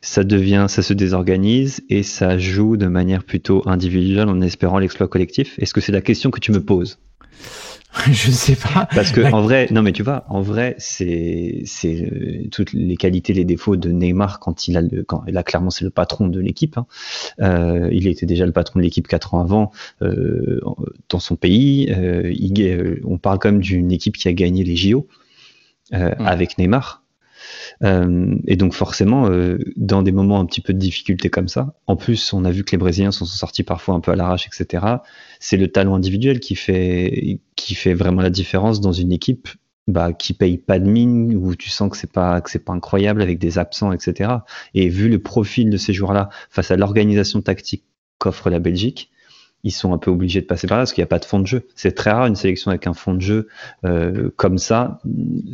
S4: ça devient, ça se désorganise et ça joue de manière plutôt individuelle en espérant l'exploit collectif. Est-ce que c'est la question que tu me poses?
S3: Je sais pas.
S4: Parce que en vrai, non mais tu vois, en vrai, c'est c'est euh, toutes les qualités, les défauts de Neymar quand il a le, quand là clairement c'est le patron de l'équipe. Hein. Euh, il était déjà le patron de l'équipe quatre ans avant euh, dans son pays. Euh, il, on parle quand même d'une équipe qui a gagné les JO. Avec Neymar. Euh, et donc forcément, euh, dans des moments un petit peu de difficulté comme ça, en plus on a vu que les Brésiliens sont sortis parfois un peu à l'arrache, etc. C'est le talent individuel qui fait qui fait vraiment la différence dans une équipe bah, qui paye pas de mine, où tu sens que c'est pas pas incroyable avec des absents, etc. Et vu le profil de ces joueurs-là face à l'organisation tactique qu'offre la Belgique, ils sont un peu obligés de passer par là parce qu'il n'y a pas de fond de jeu. C'est très rare une sélection avec un fond de jeu euh, comme ça,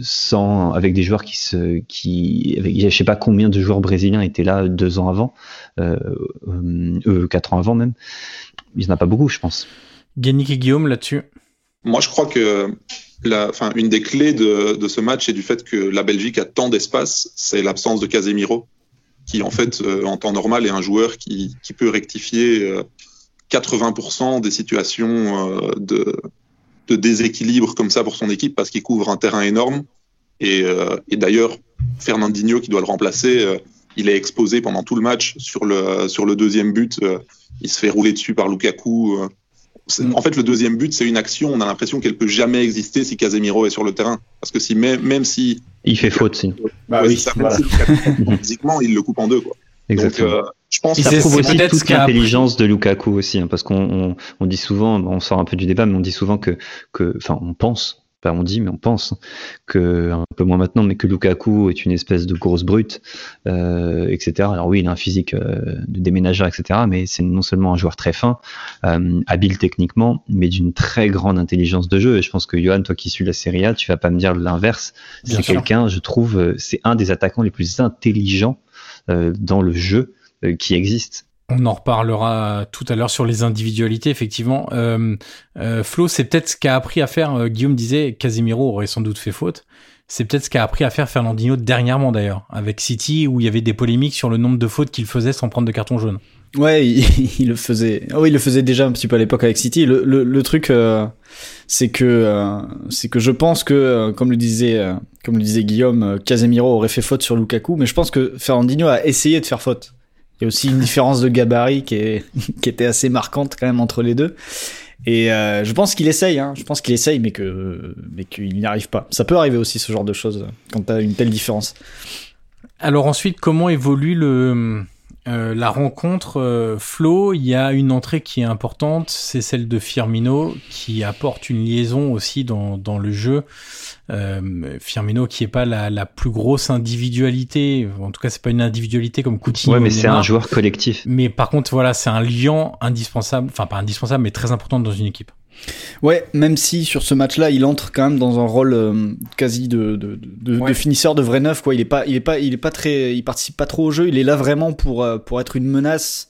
S4: sans avec des joueurs qui se, qui, avec, je sais pas combien de joueurs brésiliens étaient là deux ans avant, euh, euh, quatre ans avant même. Il n'y en a pas beaucoup, je pense.
S3: Yannick et Guillaume là-dessus.
S6: Moi, je crois que la, enfin, une des clés de, de ce match et du fait que la Belgique a tant d'espace, c'est l'absence de Casemiro, qui en fait, euh, en temps normal, est un joueur qui, qui peut rectifier euh, 80% des situations euh, de, de, déséquilibre comme ça pour son équipe parce qu'il couvre un terrain énorme. Et, euh, et d'ailleurs, Fernandinho qui doit le remplacer, euh, il est exposé pendant tout le match sur le, sur le deuxième but. il se fait rouler dessus par Lukaku. Mm. En fait, le deuxième but, c'est une action. On a l'impression qu'elle peut jamais exister si Casemiro est sur le terrain, parce que si même, même si
S4: il fait faute, si.
S6: Bah, oui, physiquement, il le coupe en deux. Quoi.
S4: Exactement. Donc, je pense que ça prouve aussi toute l'intelligence de Lukaku aussi, hein, parce qu'on on, dit souvent, on sort un peu du débat, mais on dit souvent que, que, enfin, on pense, pas on dit, mais on pense que un peu moins maintenant, mais que Lukaku est une espèce de grosse brute, euh, etc. Alors oui, il a un physique euh, de déménageur, etc. Mais c'est non seulement un joueur très fin, euh, habile techniquement, mais d'une très grande intelligence de jeu. Et je pense que Johan, toi qui suis la Serie A, tu vas pas me dire l'inverse. C'est quelqu'un, je trouve, euh, c'est un des attaquants les plus intelligents euh, dans le jeu euh, qui existe.
S3: On en reparlera tout à l'heure sur les individualités, effectivement. Euh, euh, Flo, c'est peut-être ce qu'a appris à faire. Guillaume disait, Casemiro aurait sans doute fait faute. C'est peut-être ce qu'a appris à faire Fernandinho dernièrement d'ailleurs, avec City, où il y avait des polémiques sur le nombre de fautes qu'il faisait sans prendre de carton jaune.
S5: Ouais, il, le faisait. Oh, il le faisait déjà un petit peu à l'époque avec City. Le, le, truc, euh, c'est que euh, c'est que je pense que, euh, comme le disait comme le disait Guillaume, Casemiro aurait fait faute sur Lukaku, mais je pense que Fernandinho a essayé de faire faute. Il y a aussi une différence de gabarit qui est qui était assez marquante quand même entre les deux. Et euh, je pense qu'il essaye, hein. je pense qu'il essaye, mais que mais qu'il n'y arrive pas. Ça peut arriver aussi ce genre de choses quand tu as une telle différence.
S3: Alors ensuite, comment évolue le euh, la rencontre euh, Flo Il y a une entrée qui est importante, c'est celle de Firmino qui apporte une liaison aussi dans dans le jeu. Euh, Firmino qui est pas la, la, plus grosse individualité, en tout cas c'est pas une individualité comme Coutinho.
S4: Ouais, mais c'est un joueur collectif.
S3: Mais par contre voilà, c'est un lien indispensable, enfin pas indispensable, mais très important dans une équipe.
S5: Ouais, même si sur ce match-là, il entre quand même dans un rôle euh, quasi de, de, de, de, finisseur de vrai neuf. Quoi, il est pas, il est pas, il est pas très, il participe pas trop au jeu. Il est là vraiment pour euh, pour être une menace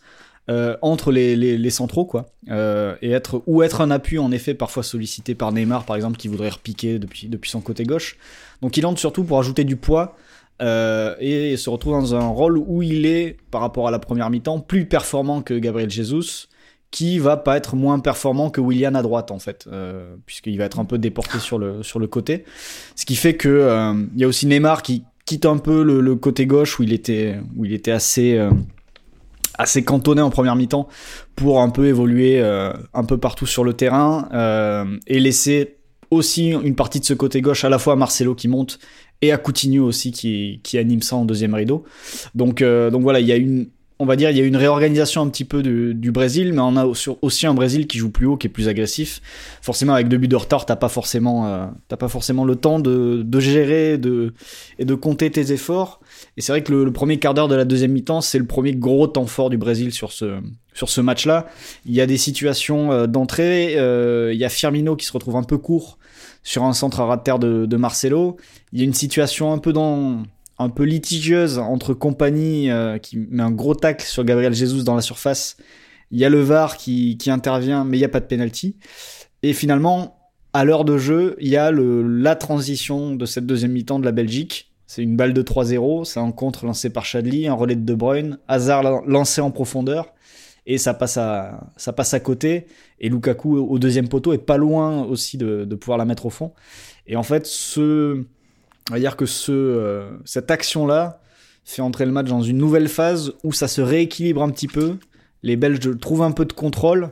S5: euh, entre les, les, les, centraux quoi et être ou être un appui en effet parfois sollicité par Neymar par exemple qui voudrait repiquer depuis depuis son côté gauche donc il entre surtout pour ajouter du poids euh, et se retrouve dans un rôle où il est par rapport à la première mi-temps plus performant que Gabriel Jesus qui va pas être moins performant que William à droite en fait euh, puisqu'il va être un peu déporté sur le sur le côté ce qui fait que euh, il y a aussi Neymar qui quitte un peu le, le, côté gauche où il était où il était assez assez cantonné en première mi-temps pour un peu évoluer euh, un peu partout sur le terrain euh, et laisser aussi une partie de ce côté gauche à la fois à Marcelo qui monte et à Coutinho aussi qui, qui anime ça en deuxième rideau. Donc, euh, donc voilà, il y a une, on va dire, il y a une réorganisation un petit peu du, Brésil, mais on a aussi un Brésil qui joue plus haut, qui est plus agressif. Forcément, avec deux buts de retard, t'as pas forcément, euh, t'as pas forcément le temps de, gérer et de compter tes efforts. Et c'est vrai que le, premier quart d'heure de la deuxième mi-temps, c'est le premier gros temps fort du Brésil sur ce, sur ce match-là. Il y a des situations euh, d'entrée. Euh, il y a Firmino qui se retrouve un peu court sur un centre à ras de terre de, de Marcelo. Il y a une situation un peu dans un peu litigieuse entre compagnie euh, qui met un gros tacle sur Gabriel Jesus dans la surface. Il y a le VAR qui, qui intervient, mais il n'y a pas de penalty. Et finalement, à l'heure de jeu, il y a le, la transition de cette deuxième mi-temps de la Belgique c'est une balle de 3-0, c'est un contre lancé par Chadli, un relais de De Bruyne, hasard lancé en profondeur et ça passe à ça passe à côté et Lukaku au deuxième poteau est pas loin aussi de, de pouvoir la mettre au fond. Et en fait, ce on va dire que ce euh, cette action là fait entrer le match dans une nouvelle phase où ça se rééquilibre un petit peu. Les Belges trouvent un peu de contrôle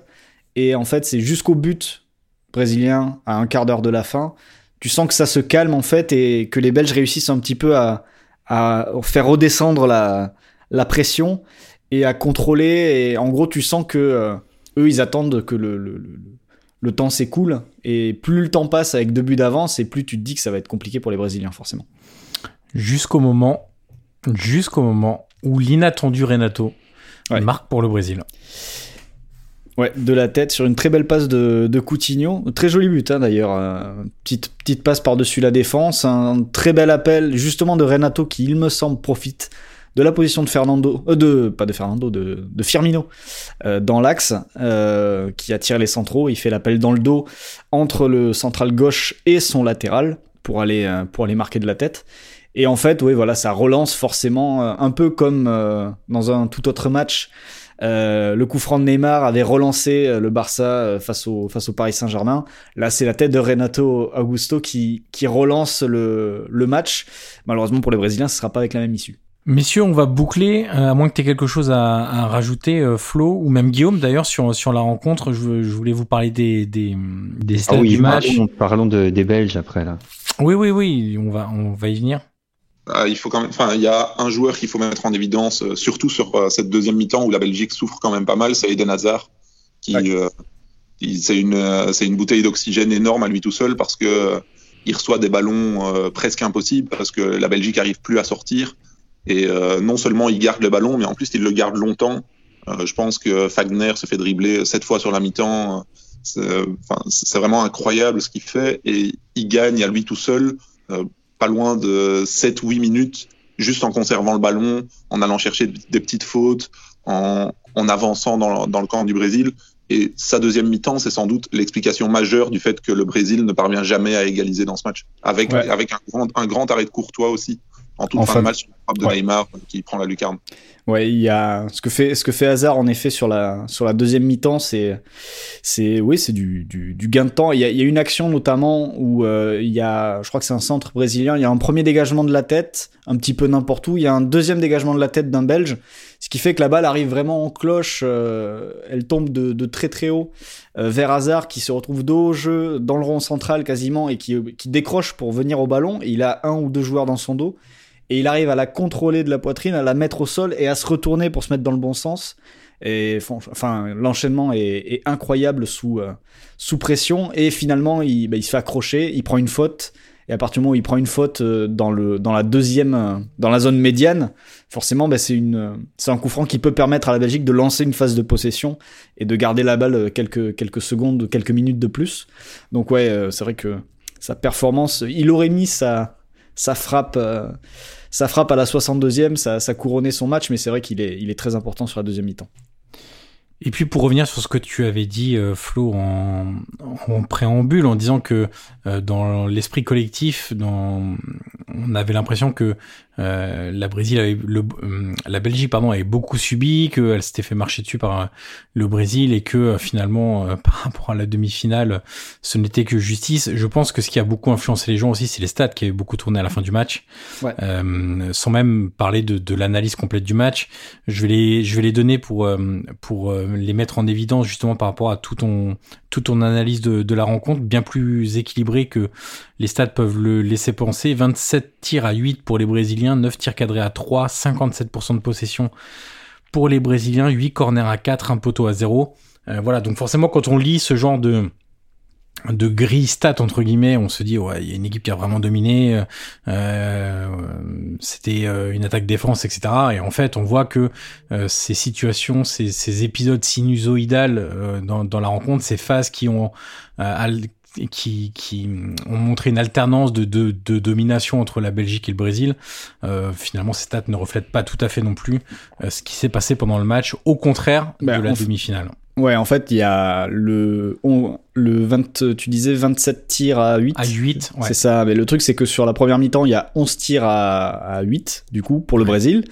S5: et en fait, c'est jusqu'au but brésilien à un quart d'heure de la fin tu sens que ça se calme en fait et que les Belges réussissent un petit peu à, à faire redescendre la, la pression et à contrôler. Et en gros, tu sens que euh, eux, ils attendent que le, le, le, temps s'écoule. Et plus le temps passe avec deux buts d'avance, et plus tu te dis que ça va être compliqué pour les Brésiliens, forcément.
S3: Jusqu'au moment, jusqu'au moment où l'inattendu Renato marque pour le Brésil.
S5: Ouais, de la tête sur une très belle passe de, de Coutinho. Très joli but hein, d'ailleurs. Euh, petite, petite passe par-dessus la défense. Un très bel appel justement de Renato qui, il me semble, profite de la position de Fernando, euh, de pas de Fernando, de, de Firmino euh, dans l'axe, euh, qui attire les centraux. Il fait l'appel dans le dos entre le central gauche et son latéral pour aller euh, pour aller marquer de la tête. Et en fait, oui, voilà, ça relance forcément euh, un peu comme dans un tout autre match. Euh, le coup franc de Neymar avait relancé euh, le Barça euh, face au, face au Paris Saint-Germain. Là, c'est la tête de Renato Augusto qui, qui relance le, le match. Malheureusement pour les Brésiliens, ce sera pas avec la même issue.
S3: Messieurs, on va boucler, à moins que tu aies quelque chose à, à rajouter, Flo, ou même Guillaume d'ailleurs, sur, sur la rencontre. Je, je voulais vous parler des, des, des
S4: stats ah oui, du match. Parlons, parlons de, des Belges après là.
S3: Oui, oui, oui, on va, on va y venir.
S6: Euh, il faut quand même, enfin, il y a un joueur qu'il faut mettre en évidence, euh, surtout sur euh, cette deuxième mi-temps où la Belgique souffre quand même pas mal, c'est Eden Hazard, qui, c'est une, c'est une bouteille d'oxygène énorme à lui tout seul parce que il reçoit des ballons presque impossibles parce que la Belgique arrive plus à sortir et non seulement il garde le ballon, mais en plus il le garde longtemps. je pense que Fagner se fait dribbler sept fois sur la mi-temps. C'est vraiment incroyable ce qu'il fait et il gagne à lui tout seul pas loin de 7 ou 8 minutes juste en conservant le ballon, en allant chercher des petites fautes, en, en avançant dans, dans, le camp du Brésil. Et sa deuxième mi-temps, c'est sans doute l'explication majeure du fait que le Brésil ne parvient jamais à égaliser dans ce match, avec, avec un, grand, un grand arrêt de Courtois aussi en toute fin de match, frappe de Neymar qui prend la lucarne.
S5: Ouais, il y a ce que fait ce que fait Hazard en effet sur la sur la deuxième mi-temps, c'est c'est oui, c'est du, du, du, gain de temps. Il y a, il y a une action notamment où euh, il y a, je crois que c'est un centre brésilien, il y a un premier dégagement de la tête, un petit peu n'importe où, il y a un deuxième dégagement de la tête d'un Belge, ce qui fait que la balle arrive vraiment en cloche, euh, elle tombe de, de, très très haut euh, vers Hazard qui se retrouve dos au jeu dans le rond central quasiment et qui qui décroche pour venir au ballon. Et il a un ou deux joueurs dans son dos et il arrive à la contrôler de la poitrine, à la mettre au sol et à se retourner pour se mettre dans le bon sens. Et enfin, l'enchaînement est, incroyable sous euh, sous pression et finalement il, bah, il, se fait accrocher, il prend une faute et à partir du moment où il prend une faute euh, dans le dans la deuxième euh, dans la zone médiane, forcément bah, c'est une c'est un coup franc qui peut permettre à la Belgique de lancer une phase de possession et de garder la balle quelques quelques secondes, quelques minutes de plus. Donc ouais, c'est vrai que sa performance, il aurait mis sa sa frappe, euh, frappe à la 62e, ça, couronnait son match, mais c'est vrai qu'il est, très important sur la deuxième mi-temps.
S3: Et puis pour revenir sur ce que tu avais dit, euh, Flo, en, préambule, en disant que euh, dans l'esprit collectif, on avait l'impression que euh, la Brésil avait le, euh, la Belgique pardon avait beaucoup subi, qu'elle s'était fait marcher dessus par euh, le Brésil et que finalement par rapport à la demi-finale, ce n'était que justice. Je pense que ce qui a beaucoup influencé les gens aussi, c'est les stats qui avaient beaucoup tourné à la fin du match, ouais. sans même parler de, de l'analyse complète du match. Je vais les je vais les donner pour pour les mettre en évidence justement par rapport à tout ton toute ton analyse de, de la rencontre, bien plus équilibrée que les stats peuvent le laisser penser. 27 tirs à 8 pour les Brésiliens, 9 tirs cadrés à 3, 57% de possession pour les Brésiliens, 8 corners à 4, un poteau à 0. Euh, voilà, donc forcément quand on lit ce genre de de gris stats entre guillemets, on se dit ouais il y a une équipe qui a vraiment dominé, euh, c'était euh, une attaque défense etc. Et en fait on voit que ces situations, ces, épisodes sinusoïdales dans, la rencontre, ces phases qui ont qui, qui ont montré une alternance de, de, de, domination entre la Belgique et le Brésil. Euh, finalement, ces stats ne reflètent pas tout à fait non plus ce qui s'est passé pendant le match, au contraire de la demi-finale.
S5: Ouais, en fait, il y a le, on, le 20, tu disais 27 tirs à 8.
S3: À 8,
S5: ouais. C'est ça. Mais le truc, c'est que sur la première mi-temps, il y a 11 tirs à, à 8, du coup, pour le ouais. Brésil,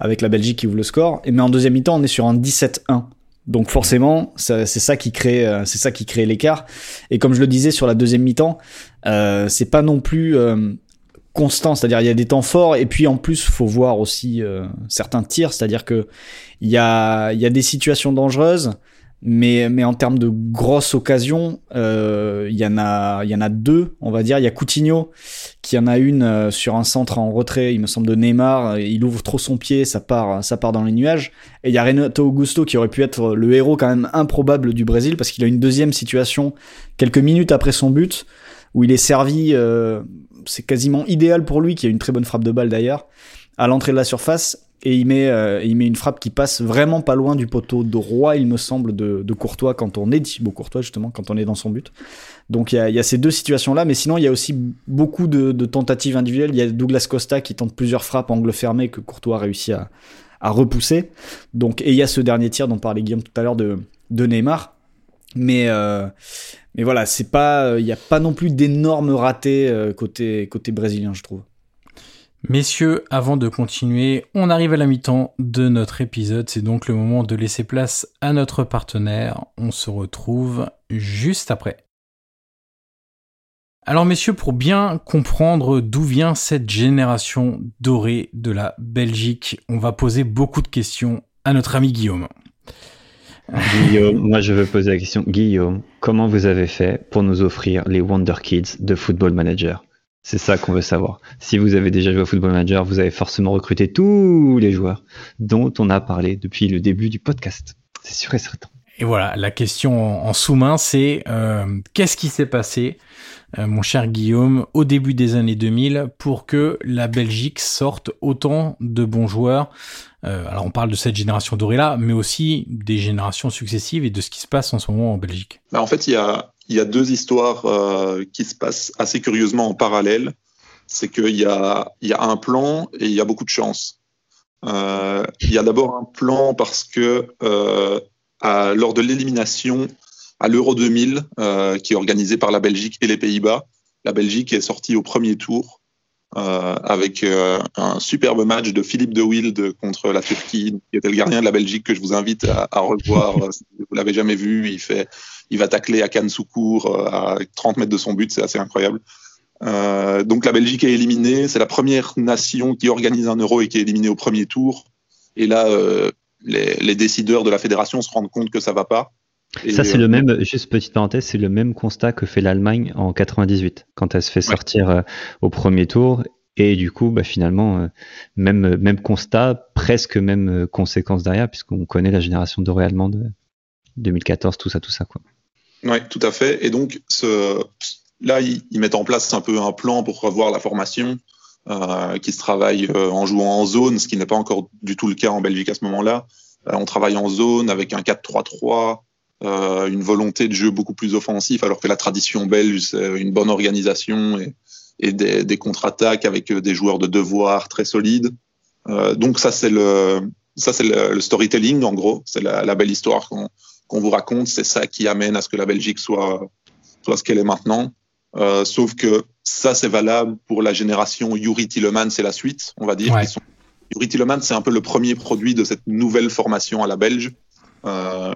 S5: avec la Belgique qui ouvre le score. Et mais en deuxième mi-temps, on est sur un 17-1. Donc forcément, c'est ça qui crée, euh, c'est ça qui crée l'écart. Et comme je le disais sur la deuxième mi-temps, euh, c'est pas non plus euh, constant, c'est-à-dire il y a des temps forts et puis en plus faut voir aussi euh, certains tirs, c'est-à-dire que il y a y a des situations dangereuses mais mais en termes de grosses occasions, euh, il y en a y en a deux, on va dire. Il y a Coutinho qui en a une euh, sur un centre en retrait, il me semble de Neymar. Il ouvre trop son pied, ça part ça part dans les nuages. Et il y a Renato Augusto qui aurait pu être le héros quand même improbable du Brésil parce qu'il a une deuxième situation quelques minutes après son but où il est servi. Euh, c'est quasiment idéal pour lui qui a une très bonne frappe de balle d'ailleurs à l'entrée de la surface et il met, euh, il met une frappe qui passe vraiment pas loin du poteau droit, il me semble, de, de Courtois quand on est Thibaut Courtois justement, quand on est dans son but. Donc il y a, y a, ces deux situations-là, mais sinon il y a aussi beaucoup de, tentatives individuelles. Il y a Douglas Costa qui tente plusieurs frappes angle fermé que Courtois a réussi à, à repousser. Donc et il y a ce dernier tir dont parlait Guillaume tout à l'heure de, Neymar. Mais euh, mais voilà, c'est pas, il n'y a pas non plus d'énormes ratés euh, côté côté brésilien, je trouve.
S3: Messieurs, avant de continuer, on arrive à la mi-temps de notre épisode. C'est donc le moment de laisser place à notre partenaire. On se retrouve juste après. Alors messieurs, pour bien comprendre d'où vient cette génération dorée de la Belgique, on va poser beaucoup de questions à notre ami Guillaume.
S4: Guillaume, moi je veux poser la question. Guillaume, comment vous avez fait pour nous offrir les Wonder Kids de Football Manager? C'est ça qu'on veut savoir. Si vous avez déjà joué au Football Manager, vous avez forcément recruté tous les joueurs dont on a parlé depuis le début du podcast. C'est sûr et certain.
S3: Et voilà, la question en sous-main, c'est euh, qu'est-ce qui s'est passé, euh, mon cher Guillaume, au début des années 2000 pour que la Belgique sorte autant de bons joueurs? Euh, Alors on parle de cette génération dorée là, mais aussi des générations successives et de ce qui se passe en ce moment en Belgique.
S6: Bah en fait, il y a, il y a deux histoires euh, qui se passent assez curieusement en parallèle. C'est qu'il y a, y a un plan et il y a beaucoup de chance. il y a d'abord un plan parce que lors de l'élimination à l'Euro 2000, qui est organisé par la Belgique et les Pays-Bas, la Belgique est sortie au premier tour euh, avec euh, un superbe match de Philippe de Wild contre la Turquie, qui était le gardien de la Belgique que je vous invite à, revoir. Euh, si vous l'avez jamais vu, il fait, il va tacler à Cannes sous court à 30 mètres de son but, c'est assez incroyable. Donc la Belgique est éliminée, c'est la première nation qui organise un euro et qui est éliminée au premier tour. Et là, les, les, décideurs de la fédération se rendent compte que ça va pas.
S4: Et ça, c'est euh, le même, juste petite parenthèse, c'est le même constat que fait l'Allemagne en 98, quand elle se fait sortir ouais. au premier tour et du coup, bah, finalement, euh, même, même constat, presque même euh, conséquence derrière, puisqu'on connaît la génération dorée allemande 2014, tout ça, tout ça. Quoi.
S6: Oui, tout à fait. Et donc, ce, là, ils, ils, mettent en place un peu un plan pour revoir la formation, euh, qui se travaille euh, en jouant en zone, ce qui n'est pas encore du tout le cas en Belgique à ce moment-là. Euh, on travaille en zone avec un 4-3-3, une volonté de jeu beaucoup plus offensif, alors que la tradition belge, c'est une bonne organisation et, et des, des contre-attaques avec euh, des joueurs de devoir très solides. Euh, donc ça c'est le ça c'est le, le, storytelling en gros, c'est la, la, belle histoire qu'on qu vous raconte, c'est ça qui amène à ce que la Belgique soit soit ce qu'elle est maintenant. Euh, sauf que ça c'est valable pour la génération Yuri Tilleman, c'est la suite, on va dire.
S3: Ouais.
S6: Sont... Yuri Tilleman c'est un peu le premier produit de cette nouvelle formation à la Belge. Euh,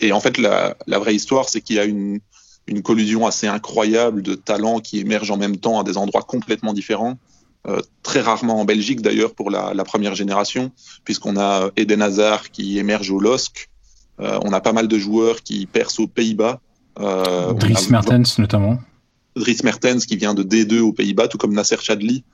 S6: et en fait la, la vraie histoire c'est qu'il y a une une collusion assez incroyable de talents qui émergent en même temps à des endroits complètement différents. Euh, très rarement en Belgique d'ailleurs pour la, la, première génération, puisqu'on a Eden Hazard qui émerge au LOSC, euh, on a pas mal de joueurs qui percent aux Pays-Bas.
S3: Euh, Dries Mertens notamment.
S6: Dries Mertens qui vient de D2 aux Pays-Bas, tout comme Nasser Chadli.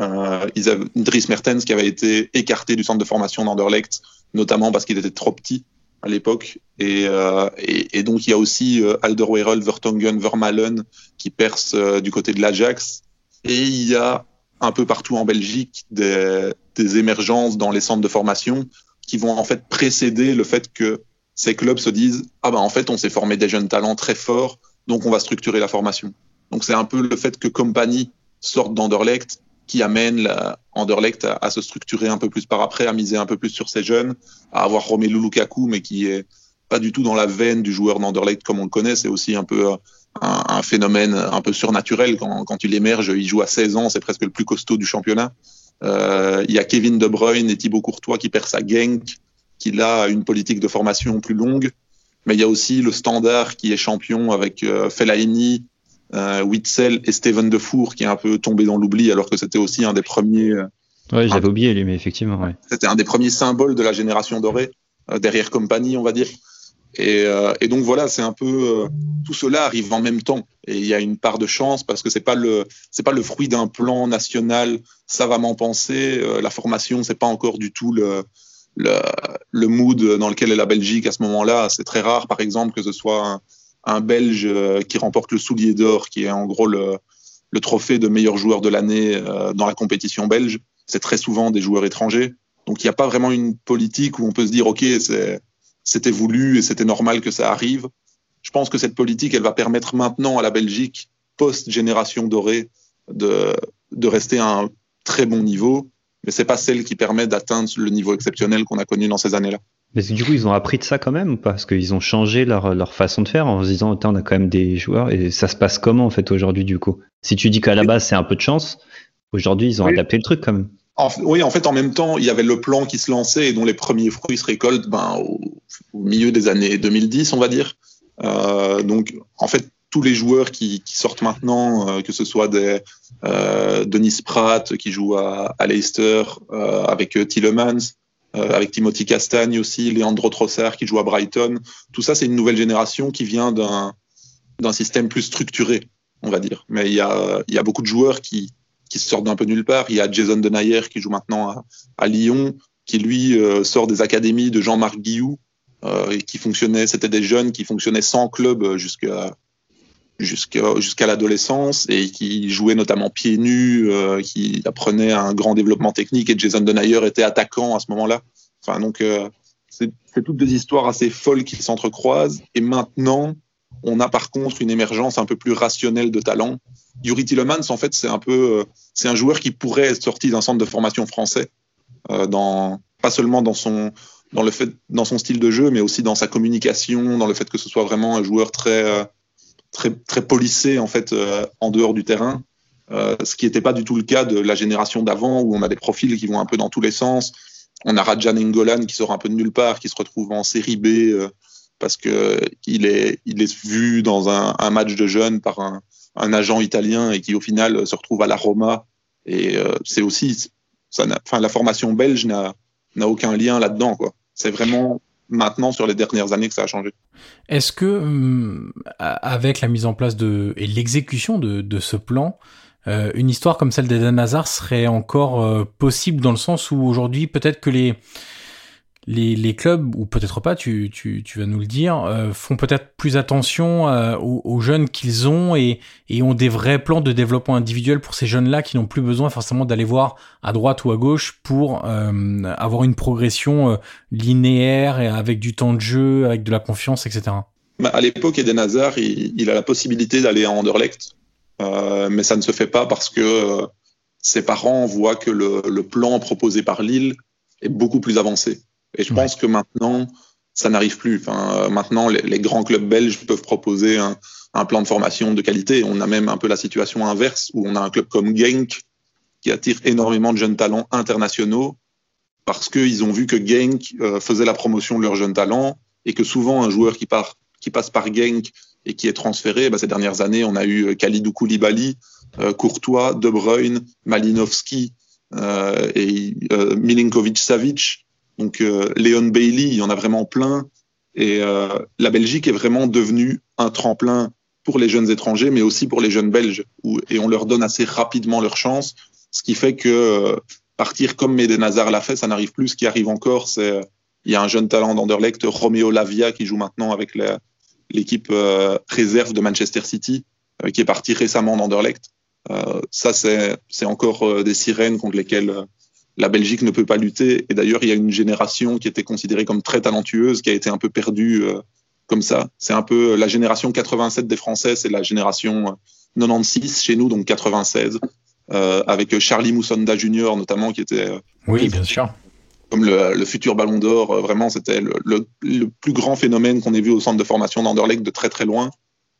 S6: Euh, ils avaient, Dries Mertens qui avait été écarté du centre de formation d'Anderlecht, notamment parce qu'il était trop petit à l'époque. Et, euh, et, donc, il y a aussi euh, Alderweireld, Vertonghen, Vermalen qui percent euh, du côté de l'Ajax. Et il y a un peu partout en Belgique des, des, émergences dans les centres de formation qui vont en fait précéder le fait que ces clubs se disent Ah ben en fait, on s'est formé des jeunes talents très forts, donc on va structurer la formation. Donc, c'est un peu le fait que Company sorte d'Anderlecht qui amène la Anderlecht à, se structurer un peu plus par après, à miser un peu plus sur ses jeunes, à avoir Romelu Lukaku, mais qui est pas du tout dans la veine du joueur d'Anderlecht comme on le connaît. C'est aussi un peu un, un, phénomène un peu surnaturel quand, il émerge. Il joue à 16 ans, c'est presque le plus costaud du championnat. Euh, il y a Kevin De Bruyne et Thibaut Courtois qui perd sa Genk, qui a une politique de formation plus longue. Mais il y a aussi le Standard qui est champion avec euh, Fellaini, euh, Witzel et Steven Defour qui est un peu tombé dans l'oubli alors que c'était aussi un des premiers. Euh,
S4: ouais, j'avais oublié lui, mais effectivement, ouais.
S6: C'était un des premiers symboles de la génération dorée euh, derrière Compagnie, on va dire. Et, euh, et donc voilà, c'est un peu euh, tout cela arrive en même temps et il y a une part de chance parce que c'est pas le c'est pas le fruit d'un plan national savamment pensé. Euh, la formation, c'est pas encore du tout le, le le mood dans lequel est la Belgique à ce moment-là. C'est très rare, par exemple, que ce soit un, un Belge euh, qui remporte le soulier d'or, qui est en gros le, trophée de meilleur joueur de l'année euh, dans la compétition belge. C'est très souvent des joueurs étrangers. Donc il n'y a pas vraiment une politique où on peut se dire, OK, c'était voulu et c'était normal que ça arrive. Je pense que cette politique, elle va permettre maintenant à la Belgique, post-génération dorée, de, de rester à un très bon niveau, mais c'est pas celle qui permet d'atteindre le niveau exceptionnel qu'on a connu dans ces années-là.
S4: Mais du coup, ils ont appris de ça quand même, parce qu'ils ont changé leur, leur façon de faire en se disant, on a quand même des joueurs, et ça se passe comment en fait aujourd'hui du coup? Si tu dis qu'à la base c'est un peu de chance, aujourd'hui ils ont oui. adapté le truc quand même.
S6: En, oui, en fait, en même temps, il y avait le plan qui se lançait et dont les premiers fruits se récoltent ben, au, au milieu des années 2010, on va dire. Euh, donc, en fait, tous les joueurs qui, qui sortent maintenant, euh, que ce soit des euh, Denis Pratt qui joue à, à Leicester avec Tillemans, avec Timothy Castagne aussi, Leandro Trossard qui joue à Brighton, tout ça c'est une nouvelle génération qui vient d'un système plus structuré, on va dire. Mais il y a, il y a beaucoup de joueurs qui, qui sortent d'un peu nulle part. Il y a Jason Denayer qui joue maintenant à, à Lyon, qui lui euh, sort des académies de Jean-Marc Guillou, euh, et qui fonctionnait, c'était des jeunes qui fonctionnaient sans club jusqu'à jusqu'à jusqu'à l'adolescence et qui jouaient notamment pieds nus, euh, qui apprenaient un grand développement technique et Jason Denayer était attaquant à ce moment-là. Enfin donc euh, c'est toutes des histoires assez folles qui s'entrecroisent et maintenant on a par contre une émergence un peu plus rationnelle de talent. Yuri Tillemans en fait c'est un peu c'est un joueur qui pourrait être sorti d'un centre de formation français dans, pas seulement dans son, dans, le fait, dans son style de jeu, mais aussi dans sa communication, dans le fait que ce soit vraiment un joueur très, très, très polissé en, fait, en dehors du terrain. ce qui n'était pas du tout le cas de la génération d'avant, où on a des profils qui vont un peu dans tous les sens. On a Rajan Engolan qui sort un peu de nulle part, qui se retrouve en série B parce que il est, il est vu dans un, un match de jeunes par un, un, agent italien et qui au final se retrouve à la Roma. Et euh, c'est aussi, ça enfin, la formation belge n'a aucun lien là-dedans. quoi. C'est vraiment maintenant sur les dernières années que ça a changé.
S3: Est-ce que hum, avec la mise en place de et l'exécution de, de, ce plan, euh, une histoire comme celle d'Eden Hazard serait encore euh, possible dans le sens où aujourd'hui peut-être que les les, clubs, ou peut-être pas, tu, vas nous le dire, euh, font peut-être plus attention euh, aux, jeunes qu'ils ont et, ont des vrais plans de développement individuel pour ces jeunes-là qui n'ont plus besoin forcément d'aller voir à droite ou à gauche pour euh, avoir une progression linéaire et avec du temps de jeu, avec de la confiance, etc.
S6: Bah, à l'époque, Eden Hazard, il, il, a la possibilité d'aller à Anderlecht, mais ça ne se fait pas parce que ses parents voient que le, le plan proposé par Lille est beaucoup plus avancé. Et je pense que maintenant, ça n'arrive plus. Enfin, maintenant, les, les, grands clubs belges peuvent proposer un, un, plan de formation de qualité. On a même un peu la situation inverse où on a un club comme Genk qui attire énormément de jeunes talents internationaux parce qu'ils ont vu que Genk euh, faisait la promotion de leurs jeunes talents et que souvent un joueur qui, part, qui passe par Genk et qui est transféré, bah, ces dernières années, on a eu Khalidou Koulibaly, euh, Courtois, De Bruyne, Malinowski euh, et euh, Milinkovic-Savic donc euh, Léon Bailey, il y en a vraiment plein. Et euh, la Belgique est vraiment devenue un tremplin pour les jeunes étrangers, mais aussi pour les jeunes Belges. Et on leur donne assez rapidement leur chance, ce qui fait que euh, partir comme Meden Hazard l'a fait, ça n'arrive plus. Ce qui arrive encore, c'est il y a un jeune talent d'Anderlecht, Romeo Lavia, qui joue maintenant avec l'équipe euh, réserve de Manchester City, euh, qui est parti récemment d'Anderlecht. Ça, c'est encore des sirènes contre lesquelles la Belgique ne peut pas lutter. Et d'ailleurs, il y a une génération qui était considérée comme très talentueuse, qui a été un peu perdue euh, comme ça. C'est un peu la génération 87 des Français, c'est la génération 96 chez nous, donc 96, euh, avec Charlie Moussonda Junior notamment, qui était euh,
S3: oui, bien sûr.
S6: comme le, le futur Ballon d'Or. Euh, vraiment, c'était le, le, le, plus grand phénomène qu'on ait vu au centre de formation d'Anderlecht de très très loin.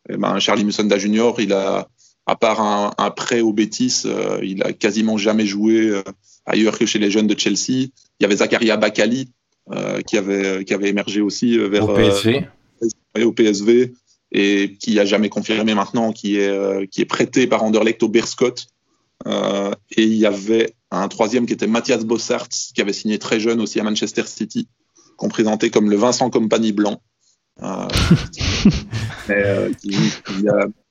S6: Et ben, Charlie Moussonda Junior, il a à part un, un prêt au Bétis, euh, il a quasiment jamais joué euh, ailleurs que chez les jeunes de Chelsea. Il y avait Zakaria Bakali euh, qui avait qui avait émergé aussi euh, vers
S3: au PSV.
S6: au PSV et qui a jamais confirmé maintenant, qui est qui est prêté par Anderlecht au Berscott. et il y avait un troisième qui était Mathias Bossart, qui avait signé très jeune aussi à Manchester City, qu'on présentait comme le Vincent Compagnie blanc. mais, qui,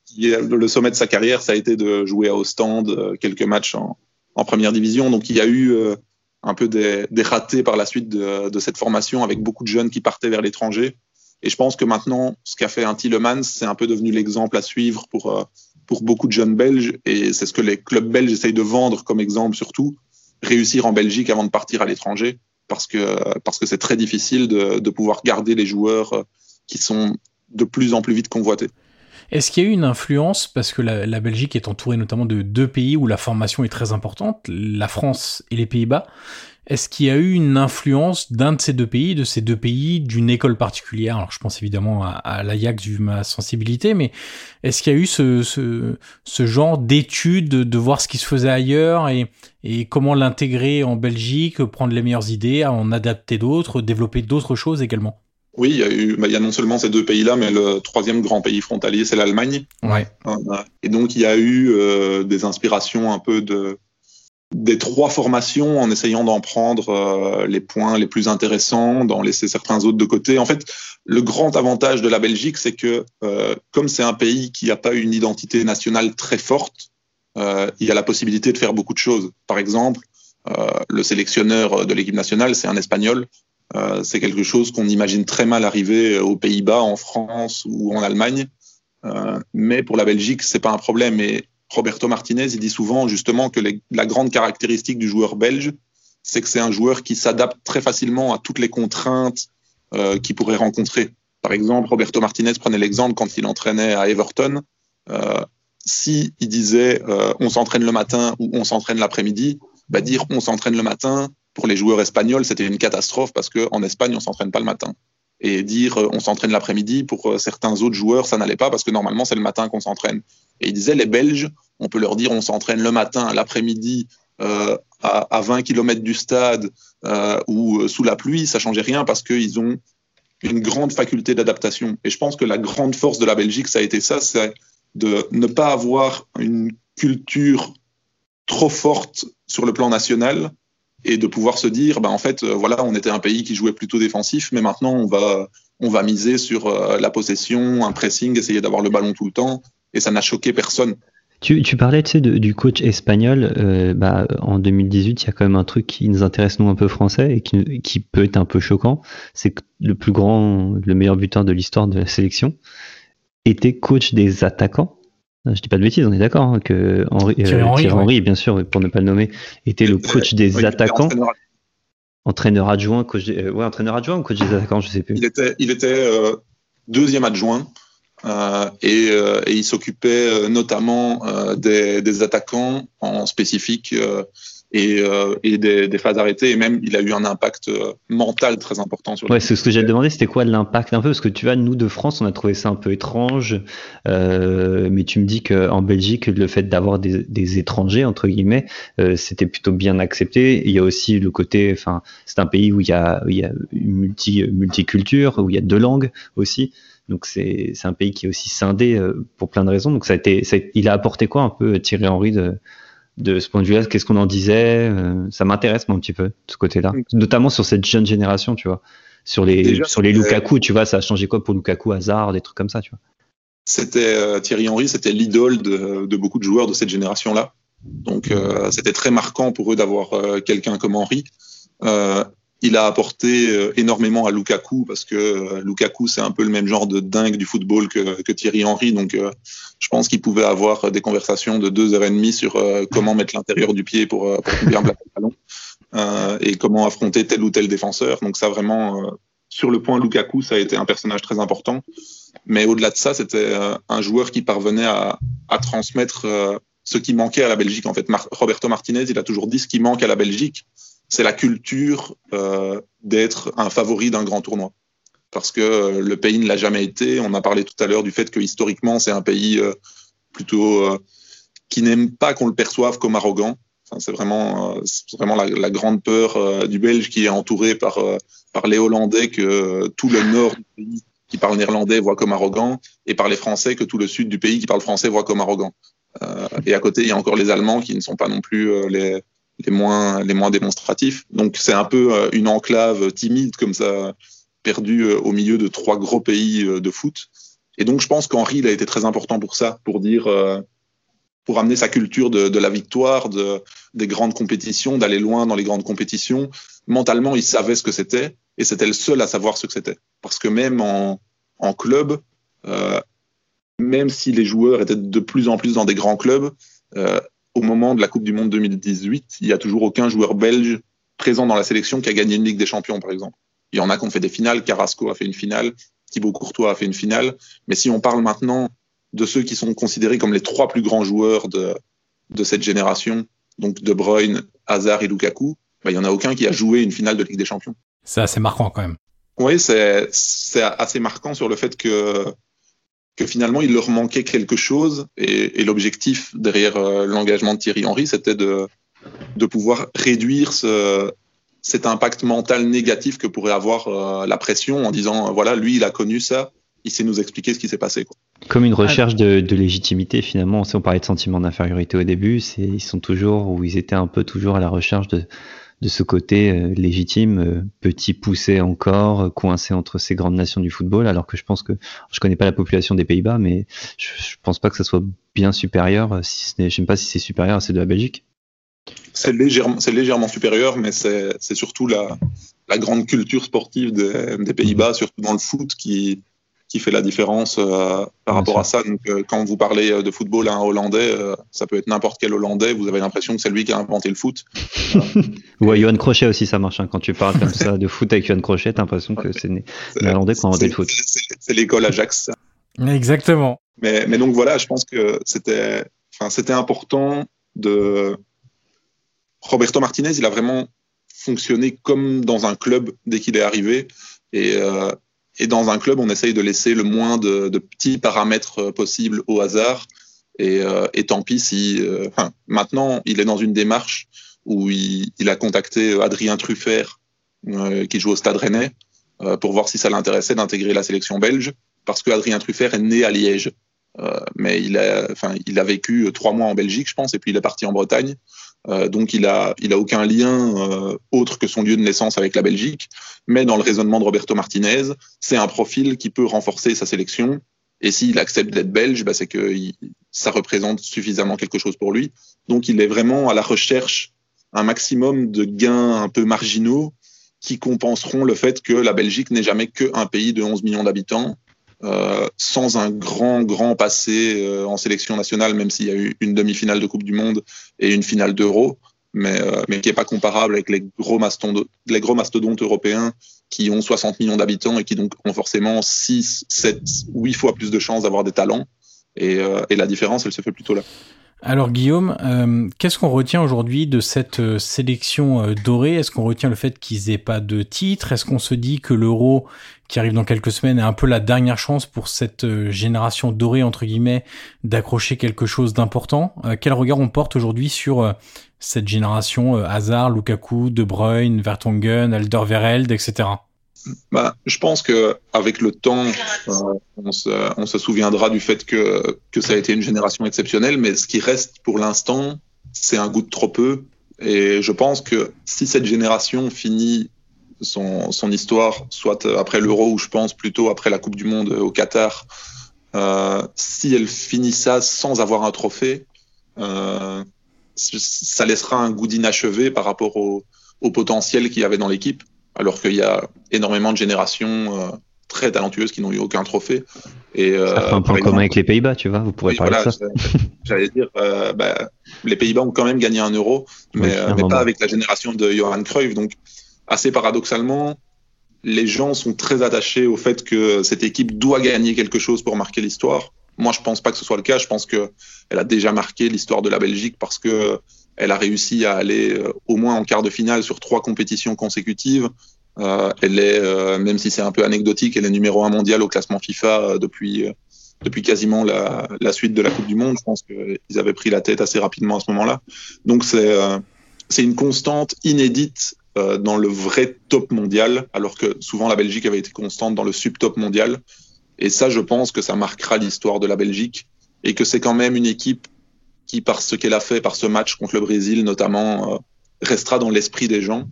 S6: qui a, le sommet de sa carrière, ça a été de jouer à Ostende euh, quelques matchs en, en première division. Donc il y a eu euh, un peu des, ratés par la suite de, cette formation avec beaucoup de jeunes qui partaient vers l'étranger. Et je pense que maintenant, ce qu'a fait un Tillemans, c'est un peu devenu l'exemple à suivre pour, euh, pour beaucoup de jeunes Belges. Et c'est ce que les clubs belges essayent de vendre comme exemple surtout. Réussir en Belgique avant de partir à l'étranger. Parce que parce que c'est très difficile de, de pouvoir garder les joueurs qui sont de plus en plus vite convoités.
S3: Est-ce qu'il y a eu une influence, parce que la, Belgique est entourée notamment de deux pays où la formation est très importante, la France et les Pays-Bas, est-ce qu'il y a eu une influence d'un de ces deux pays, de ces deux pays, d'une école particulière? Alors je pense évidemment à, à l'Ajax vu ma sensibilité, mais est-ce qu'il y a eu ce, genre d'études, de voir ce qui se faisait ailleurs et, et comment l'intégrer en Belgique, prendre les meilleures idées, en adapter d'autres, développer d'autres choses également?
S6: Oui, il y a eu, bah, il y a non seulement ces deux pays-là, mais le troisième grand pays frontalier, c'est l'Allemagne.
S3: Ouais.
S6: Et donc, il y a eu euh, des inspirations un peu de des trois formations en essayant d'en prendre euh, les points les plus intéressants, d'en laisser certains autres de côté. En fait, le grand avantage de la Belgique, c'est que euh, comme c'est un pays qui n'a pas une identité nationale très forte, euh, il y a la possibilité de faire beaucoup de choses. Par exemple, euh, le sélectionneur de l'équipe nationale, c'est un Espagnol. Euh, c'est quelque chose qu'on imagine très mal arriver aux Pays-Bas, en France ou en Allemagne. Euh, mais pour la Belgique, c'est pas un problème. Et Roberto Martinez, il dit souvent justement que la grande caractéristique du joueur belge, c'est que c'est un joueur qui s'adapte très facilement à toutes les contraintes euh, qu'il pourrait rencontrer. Par exemple, Roberto Martinez prenait l'exemple quand il entraînait à Everton. Euh, si il disait on s'entraîne le matin ou on s'entraîne l'après-midi, bah dire on s'entraîne le matin, pour les joueurs espagnols, c'était une catastrophe parce qu'en Espagne, on s'entraîne pas le matin. Et dire on s'entraîne l'après-midi, pour certains autres joueurs, ça n'allait pas parce que normalement, c'est le matin qu'on s'entraîne. Et il disait, les Belges, on peut leur dire on s'entraîne le matin, l'après-midi, à, à, 20 km du stade ou sous la pluie, ça changeait rien parce qu'ils ont une grande faculté d'adaptation. Et je pense que la grande force de la Belgique, ça a été ça, c'est de ne pas avoir une culture trop forte sur le plan national et de pouvoir se dire, ben en fait, euh, voilà, on était un pays qui jouait plutôt défensif, mais maintenant on va, on va miser sur euh, la possession, un pressing, essayer d'avoir le ballon tout le temps, et ça n'a choqué personne.
S4: Tu, tu parlais du coach espagnol. Euh, bah, en 2018, il y a quand même un truc qui nous intéresse nous un peu français et qui, qui peut être un peu choquant. C'est que le plus grand, le meilleur buteur de l'histoire de la sélection était coach des attaquants. Je dis pas de bêtises, on est d'accord hein, que Henri, euh, Henry, bien sûr, pour ne pas le nommer, était le coach des attaquants. Entraîneur, adjoint, coach des, euh, ouais, entraîneur adjoint ou coach des attaquants, je sais plus.
S6: Il était, il était euh, deuxième adjoint euh, et, euh, et, il s'occupait euh, notamment des, des, attaquants en spécifique et, et des, des, phases arrêtées. Et même, il a eu un impact mental très important sur.
S4: Ouais, c'est ce que j'allais demander, c'était quoi l'impact un peu? Parce que tu vois, nous de France, on a trouvé ça un peu étrange. Euh, mais tu me dis qu'en Belgique, le fait d'avoir des, des, étrangers entre guillemets, euh, c'était plutôt bien accepté. Il y a aussi le côté, enfin, c'est un pays où il y a, il y a une multi multiculture, où il y a deux langues aussi. Donc c'est un pays qui est aussi scindé euh, pour plein de raisons. Donc ça a été, ça il a apporté quoi un peu Thierry Henry de, de ce point de vue-là Qu'est-ce qu'on en disait euh, Ça m'intéresse un petit peu de ce côté-là, mm. notamment sur cette jeune génération, tu vois. Sur les sur les Lukaku, tu vois, ça a changé quoi pour Lukaku, Hazard, des trucs comme ça, tu vois.
S6: C'était euh, Thierry Henry, c'était l'idole de, de, beaucoup de joueurs de cette génération-là. Donc euh, c'était très marquant pour eux d'avoir quelqu'un comme Henry. Il a apporté euh, énormément à Lukaku parce que euh, Lukaku c'est un peu le même genre de dingue du football que, Thierry Henry. Donc euh, je pense qu'il pouvait avoir des conversations de deux heures et demie sur comment mettre l'intérieur du pied pour, bien placer le ballon et comment affronter tel ou tel défenseur. Donc ça vraiment sur le point Lukaku ça a été un personnage très important. Mais au-delà de ça c'était un joueur qui parvenait à, à transmettre ce qui manquait à la Belgique. En fait Roberto Martinez il a toujours dit ce qui manque à la Belgique c'est la culture euh, d'être un favori d'un grand tournoi. Parce que euh, le pays ne l'a jamais été. On a parlé tout à l'heure du fait que historiquement, c'est un pays euh, plutôt qui n'aime pas qu'on le perçoive comme arrogant. Enfin, c'est vraiment, vraiment la, la, grande peur du Belge qui est entouré par, par les Hollandais que tout le nord du pays qui parle néerlandais voit comme arrogant et par les Français que tout le sud du pays qui parle français voit comme arrogant. et à côté, il y a encore les Allemands qui ne sont pas non plus les, les moins, démonstratifs. Donc c'est un peu euh, une enclave timide comme ça, perdue euh, au milieu de trois gros pays euh, de foot. Et donc je pense qu'Henri, il a été très important pour ça, pour dire, pour amener sa culture de, la victoire, de, des grandes compétitions, d'aller loin dans les grandes compétitions. Mentalement, il savait ce que c'était et c'était le seul à savoir ce que c'était. Parce que même en, club, même si les joueurs étaient de plus en plus dans des grands clubs, au moment de la Coupe du Monde 2018, il n'y a toujours aucun joueur belge présent dans la sélection qui a gagné une Ligue des Champions, par exemple. Il y en a qui ont fait des finales. Carrasco a fait une finale. Thibaut Courtois a fait une finale. Mais si on parle maintenant de ceux qui sont considérés comme les trois plus grands joueurs de, de cette génération, donc De Bruyne, Hazard et Lukaku, bah, il n'y en a aucun qui a joué une finale de Ligue des Champions.
S3: C'est assez marquant quand même.
S6: Oui, c'est assez marquant sur le fait que que finalement il leur manquait quelque chose. Et, et l'objectif derrière euh, l'engagement de Thierry Henry c'était de, de pouvoir réduire ce, cet impact mental négatif que pourrait avoir euh, la pression en disant euh, voilà lui il a connu ça il sait nous expliquer ce qui s'est passé quoi.
S4: comme une recherche de, de, légitimité finalement. Si on parlait de sentiment d'infériorité au début. C'est ils sont toujours ou ils étaient un peu toujours à la recherche de de ce côté euh, légitime, euh, petit poussé encore, euh, coincé entre ces grandes nations du football, alors que je pense que je connais pas la population des Pays-Bas, mais je, je, pense pas que ça soit bien supérieur, si ce n'est, sais pas si c'est supérieur à celle de la Belgique.
S6: C'est légèrement, supérieur, mais c'est, surtout la, grande culture sportive des Pays-Bas, surtout dans le foot, qui, qui fait la différence euh, par rapport à ça. Donc, euh, quand vous parlez euh, de football à un Hollandais, euh, ça peut être n'importe quel Hollandais, vous avez l'impression que c'est lui qui a inventé le foot.
S4: Ou à Johan Crochet aussi, ça marche. Hein. Quand tu parles comme ça de foot avec Johan Crochet, t'as l'impression que c'est néerlandais qui a inventé le foot.
S6: C'est l'école Ajax.
S3: Exactement.
S6: Mais, mais donc voilà, je pense que c'était, enfin, c'était important de. Roberto Martinez, il a vraiment fonctionner comme dans un club dès qu'il est arrivé. Et, euh, et, dans un club, on essaye de laisser le moins de, petits paramètres possibles au hasard. Et, euh, tant pis si. Euh, maintenant, il est dans une démarche où il, a contacté Adrien Truffert, euh, qui joue au Stade Rennais, pour voir si ça l'intéressait d'intégrer la sélection belge, parce que Adrien Truffert est né à Liège. Euh, mais il a, il a vécu trois mois en Belgique, je pense, et puis il est parti en Bretagne. Euh, donc il a, il a aucun lien euh, autre que son lieu de naissance avec la Belgique. Mais dans le raisonnement de Roberto Martinez, c'est un profil qui peut renforcer sa sélection. Et s'il accepte d'être belge, bah, c'est que ça représente suffisamment quelque chose pour lui. Donc il est vraiment à la recherche un maximum de gains un peu marginaux qui compenseront le fait que la Belgique n'est jamais qu'un pays de 11 millions d'habitants euh, sans un grand, grand passé euh, en sélection nationale, même s'il y a eu une demi-finale de Coupe du Monde et une finale d'Euro, mais, euh, mais qui n'est pas comparable avec les gros, mastodontes, européens qui ont 60 millions d'habitants et qui donc ont forcément 6, 7, 8 fois plus de chances d'avoir des talents. Et, la différence, elle se fait plutôt là.
S3: Alors Guillaume, qu'est-ce qu'on retient aujourd'hui de cette sélection dorée? Est-ce qu'on retient le fait qu'ils aient pas de titre? Est-ce qu'on se dit que l'Euro qui arrive dans quelques semaines est un peu la dernière chance pour cette génération dorée entre guillemets d'accrocher quelque chose d'important Quel regard on porte aujourd'hui sur cette génération Hazard, Lukaku, De Bruyne, Vertonghen, Alderweireld, etc.
S6: Bah, je pense que avec le temps, euh, on, se, on, se, souviendra du fait que, que ça a été une génération exceptionnelle, mais ce qui reste pour l'instant, c'est un goût de trop peu. Et je pense que si cette génération finit son, son histoire, soit après l'Euro ou je pense plutôt après la Coupe du Monde au Qatar, euh, si elle finit ça sans avoir un trophée, euh, ça laissera un goût d'inachevé par rapport au, au potentiel qu'il y avait dans l'équipe alors qu'il y a énormément de générations euh, très talentueuses qui n'ont eu aucun trophée.
S4: Et, euh, ça fait un point commun avec les Pays-Bas, tu vois, vous pourrez parler de ça.
S6: J'allais dire, euh, bah, les Pays-Bas ont quand même gagné un euro, mais, euh, mais pas avec la génération de Johan Cruyff. Donc, assez paradoxalement, les gens sont très attachés au fait que cette équipe doit gagner quelque chose pour marquer l'histoire. Moi, je pense pas que ce soit le cas. Je pense que elle a déjà marqué l'histoire de la Belgique parce que elle a réussi à aller euh, au moins en quart de finale sur trois compétitions consécutives. Euh, elle est, euh, même si c'est un peu anecdotique, elle est numéro un mondial au classement FIFA depuis depuis quasiment la, la, suite de la Coupe du Monde. Je pense qu'ils avaient pris la tête assez rapidement à ce moment-là. Donc c'est c'est une constante inédite dans le vrai top mondial, alors que souvent la Belgique avait été constante dans le sub-top mondial. Et ça, je pense que ça marquera l'histoire de la Belgique et que c'est quand même une équipe qui, par ce qu'elle a fait, par ce match contre le Brésil notamment, euh, restera dans l'esprit des gens.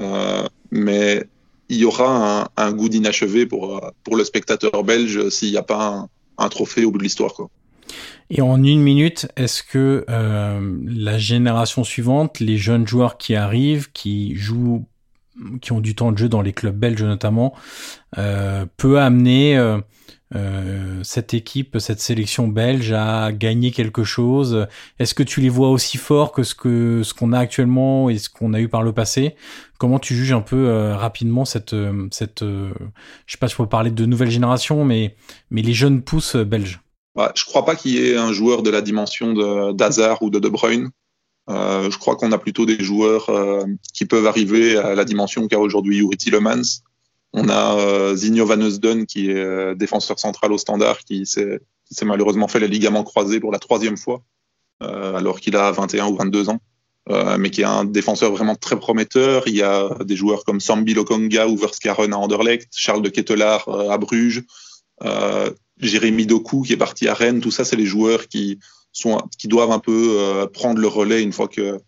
S6: Euh, mais il y aura un, un goût d'inachevé pour, euh, pour le spectateur belge s'il n'y a pas un, un, trophée au bout de l'histoire.
S3: Et en une minute, est-ce que euh, la génération suivante, les jeunes joueurs qui arrivent, qui jouent, qui ont du temps de jeu dans les clubs belges notamment, euh, peut amener euh, euh, cette équipe, cette sélection belge a gagné quelque chose? Est-ce que tu les vois aussi forts que ce que ce qu'on a actuellement et ce qu'on a eu par le passé? Comment tu juges un peu euh, rapidement cette euh, cette je sais pas si je peux parler de nouvelle génération, mais mais les jeunes pousses belges?
S6: Je crois pas qu'il y ait un joueur de la dimension de d'Hazard ou de De Bruyne. je crois qu'on a plutôt des joueurs qui peuvent arriver à la dimension qu'a aujourd'hui Yuri on a euh, Zinho Van Eusden qui est euh, défenseur central au standard, qui s'est malheureusement fait les ligaments croisés pour la troisième fois, euh, alors qu'il a 21 ou 22 ans. Euh, mais qui est un défenseur vraiment très prometteur. Il y a des joueurs comme Sambi Lokonga ou Verskaren à Anderlecht, Charles de Ketelaar à Bruges, Jérémy Doku qui est parti à Rennes. Tout ça, c'est les joueurs qui, doivent un peu prendre le relais une fois que,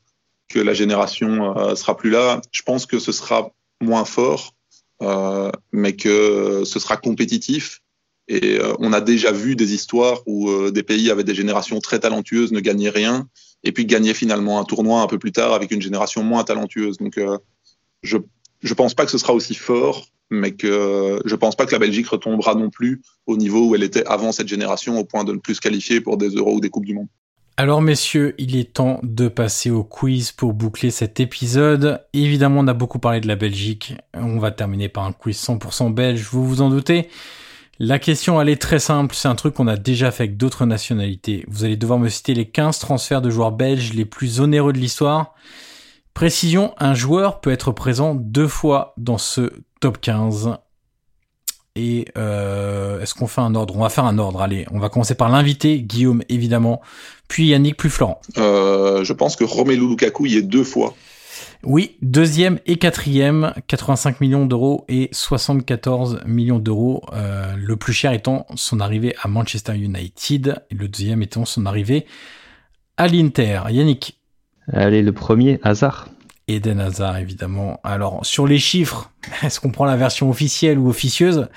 S6: la génération sera plus là. Je pense que ce sera moins fort, euh, mais que ce sera compétitif. Et euh, on a déjà vu des histoires où euh, des pays avec des générations très talentueuses ne gagnaient rien, et puis gagnaient finalement un tournoi un peu plus tard avec une génération moins talentueuse. Donc je je pense pas que ce sera aussi fort, mais que je pense pas que la Belgique retombera non plus au niveau où elle était avant cette génération, au point de ne plus se qualifier pour des Euros ou des Coupes du Monde.
S3: Alors messieurs, il est temps de passer au quiz pour boucler cet épisode. Évidemment, on a beaucoup parlé de la Belgique. On va terminer par un quiz 100% belge, vous vous en doutez. La question, elle est très simple. C'est un truc qu'on a déjà fait avec d'autres nationalités. Vous allez devoir me citer les 15 transferts de joueurs belges les plus onéreux de l'histoire. Précision, un joueur peut être présent deux fois dans ce top 15. Et euh, est-ce qu'on fait un ordre? On va faire un ordre. Allez, on va commencer par l'invité, Guillaume évidemment, puis Yannick, puis Florent.
S6: Euh, je pense que Romelu Lukaku y est deux fois.
S3: Oui, deuxième et quatrième, 85 millions d'euros et 74 millions d'euros. Euh, le plus cher étant son arrivée à Manchester United et le deuxième étant son arrivée à l'Inter. Yannick.
S4: Allez, le premier, Hazard.
S3: Eden Hazard, évidemment. Alors, sur les chiffres, est-ce qu'on prend la version officielle ou officieuse?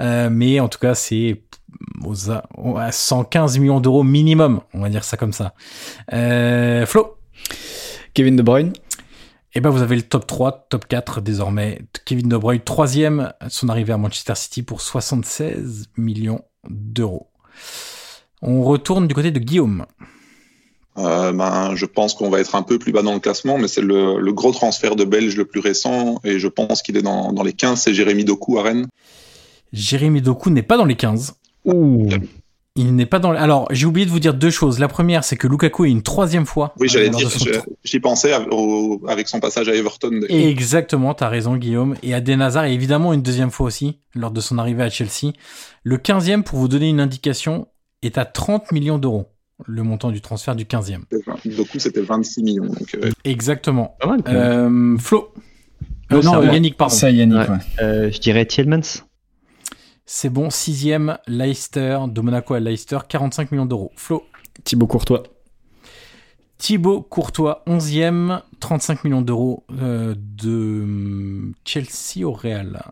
S3: Euh, Mais en tout cas, c'est aux, à 115 millions d'euros minimum, on va dire ça comme ça. Euh, Flo?
S5: Kevin De Bruyne?
S3: Eh ben vous avez le top 3, top 4 désormais. Kevin De Bruyne, troisième, son arrivée à Manchester City pour 76 millions d'euros. On retourne du côté de Guillaume.
S6: Euh, ben, je pense qu'on va être un peu plus bas dans le classement, mais c'est le, gros transfert de Belge le plus récent, et je pense qu'il est dans, les 15, c'est Jérémy Doku à Rennes.
S3: Jérémy Doku n'est pas dans les 15.
S4: Ouh.
S3: Il n'est pas dans. Alors, j'ai oublié de vous dire deux choses. La première, c'est que Lukaku est une troisième fois.
S6: Oui, j'allais dire, j'y pensais avec son passage à Everton.
S3: Exactement, t'as raison, Guillaume. Et Aden Hazard est évidemment une deuxième fois aussi, lors de son arrivée à Chelsea. Le quinzième, pour vous donner une indication, est à 30 millions d'euros. Le montant du transfert du quinzième.
S6: Du c'était 26 millions. Euh,
S3: Exactement. euh, Flo. Euh, non, Yannick, pardon.
S5: Ça, Yannick,
S4: euh, je dirais Tielemans.
S3: C'est bon, sixième, Leicester, de Monaco à Leicester, 45 millions d'euros. Flo.
S5: Thibaut Courtois.
S3: Thibaut Courtois, onzième, 35 millions d'euros euh, de hum, Chelsea au Real.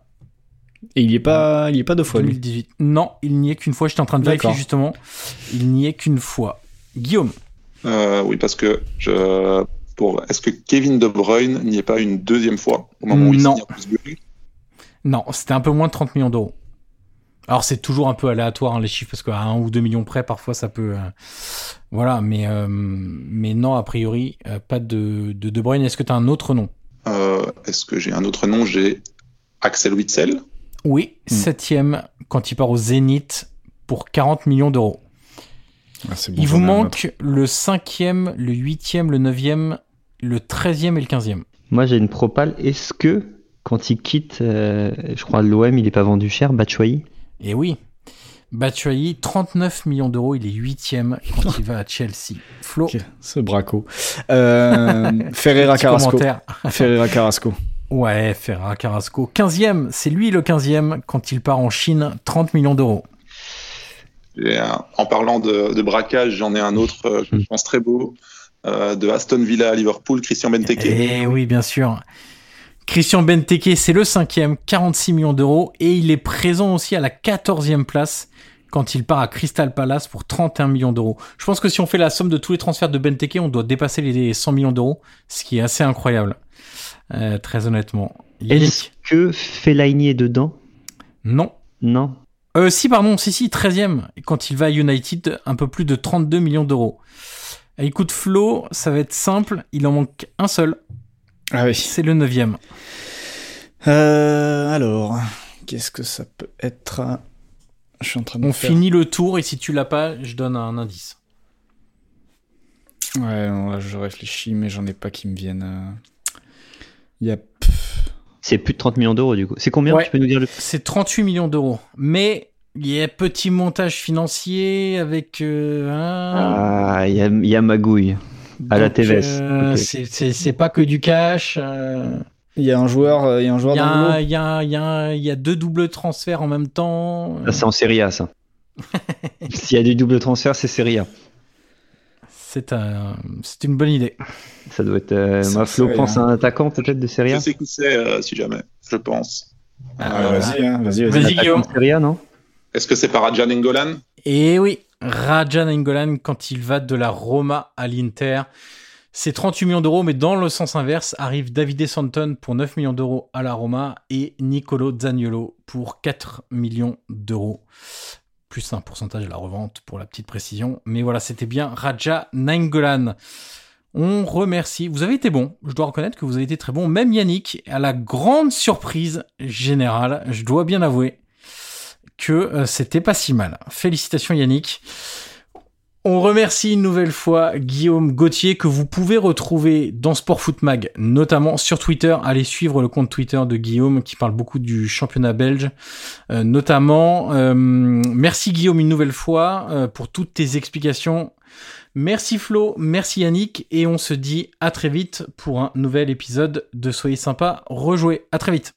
S5: Et il n'y est pas, il est pas deux fois.
S3: 2018. Non, il n'y est qu'une fois. J'étais en train de vérifier justement. Il n'y est qu'une fois. Guillaume.
S6: Euh, oui, parce que je, pour, est-ce que Kevin De Bruyne n'y est pas une deuxième fois au moment où il
S3: non. Non, c'était un peu moins de 30 millions d'euros. Alors c'est toujours un peu aléatoire hein, les chiffres parce qu'à un ou deux millions près parfois ça peut euh, voilà mais euh, mais non a priori pas de de, de Bruyne est-ce que tu as un autre nom?
S6: Est-ce que j'ai un autre nom? J'ai Axel Witzel.
S3: Oui hmm. septième quand il part au Zénith pour 40 millions d'euros. Ah, il vous manque le cinquième, le huitième, le neuvième, le treizième et le quinzième.
S4: Moi j'ai une propale. Est-ce que quand il quitte, je crois l'OM, il est pas vendu cher, Batshuayi?
S3: Et oui, Batshuayi, 39 millions d'euros, il est huitième quand il va à Chelsea. Flo.
S5: ce braco. Euh, Ferreira Carrasco. Ferreira Carrasco.
S3: Ouais, Ferreira Carrasco. 15e, c'est lui le 15e quand il part en Chine, 30 millions d'euros.
S6: En parlant de, braquage, j'en ai un autre, euh, je pense très beau, euh, de Aston Villa à Liverpool, Christian Benteke.
S3: Eh oui, bien sûr. Christian Benteke, c'est le cinquième, 46 millions d'euros, et il est présent aussi à la 14e place quand il part à Crystal Palace pour 31 millions d'euros. Je pense que si on fait la somme de tous les transferts de Benteke, on doit dépasser les 100 millions d'euros, ce qui est assez incroyable, euh, très honnêtement.
S4: Est-ce que Fellaini est dedans?
S3: Non.
S4: Non.
S3: Euh, si, pardon, si, si, 13e, quand il va à United, un peu plus de 32 millions d'euros. Écoute, Flo, ça va être simple, il en manque un seul.
S5: Ah oui.
S3: C'est le neuvième.
S5: Euh, alors, qu'est-ce que ça peut être? Je suis en train de
S3: On finit le tour et si tu l'as pas, je donne un indice.
S5: Ouais, je réfléchis, mais j'en ai pas qui me viennent. Euh. Il y a.
S4: C'est plus de 30 millions d'euros du coup. C'est combien Tu peux nous dire le
S3: C'est 38 millions d'euros. Mais il y a petit montage financier avec. Euh,
S4: ah, il y a, y a magouille à la TVS.
S3: Euh, c'est pas que du cash. Euh.
S5: Il y a un joueur, euh, il y a un joueur
S3: dans Il y a, y, a, y a deux doubles transferts en même temps.
S4: c'est en Serie A, ça. S'il y a du double transfert, c'est Serie A.
S3: C'est un, c'est une bonne idée.
S4: Ça doit être. Euh, Flo pense à un attaquant peut-être de Serie A?
S6: Je sais qui c'est, si jamais. Je pense.
S5: Ah, vas-y, hein, vas-y,
S3: vas-y. Guillaume.
S4: Serie A, non?
S6: Est-ce que c'est par Adjan Ngolan
S3: Eh oui. Rajan Engolan quand il va de la Roma à l'Inter. C'est 38 millions d'euros, mais dans le sens inverse, arrive Davide Santon pour 9 millions d'euros à la Roma et Nicolo Zaniolo pour 4 millions d'euros. Plus un pourcentage de la revente pour la petite précision. Mais voilà, c'était bien Raja Nainggolan. On remercie. Vous avez été bon. Je dois reconnaître que vous avez été très bon. Même Yannick, à la grande surprise générale, je dois bien avouer que euh, c'était pas si mal. Félicitations Yannick. On remercie une nouvelle fois Guillaume Gauthier que vous pouvez retrouver dans Sport Foot Mag, notamment sur Twitter. Allez suivre le compte Twitter de Guillaume qui parle beaucoup du championnat belge, euh, notamment. Euh, merci Guillaume une nouvelle fois euh, pour toutes tes explications. Merci Flo, merci Yannick et on se dit à très vite pour un nouvel épisode de Soyez sympa, rejouez. À très vite.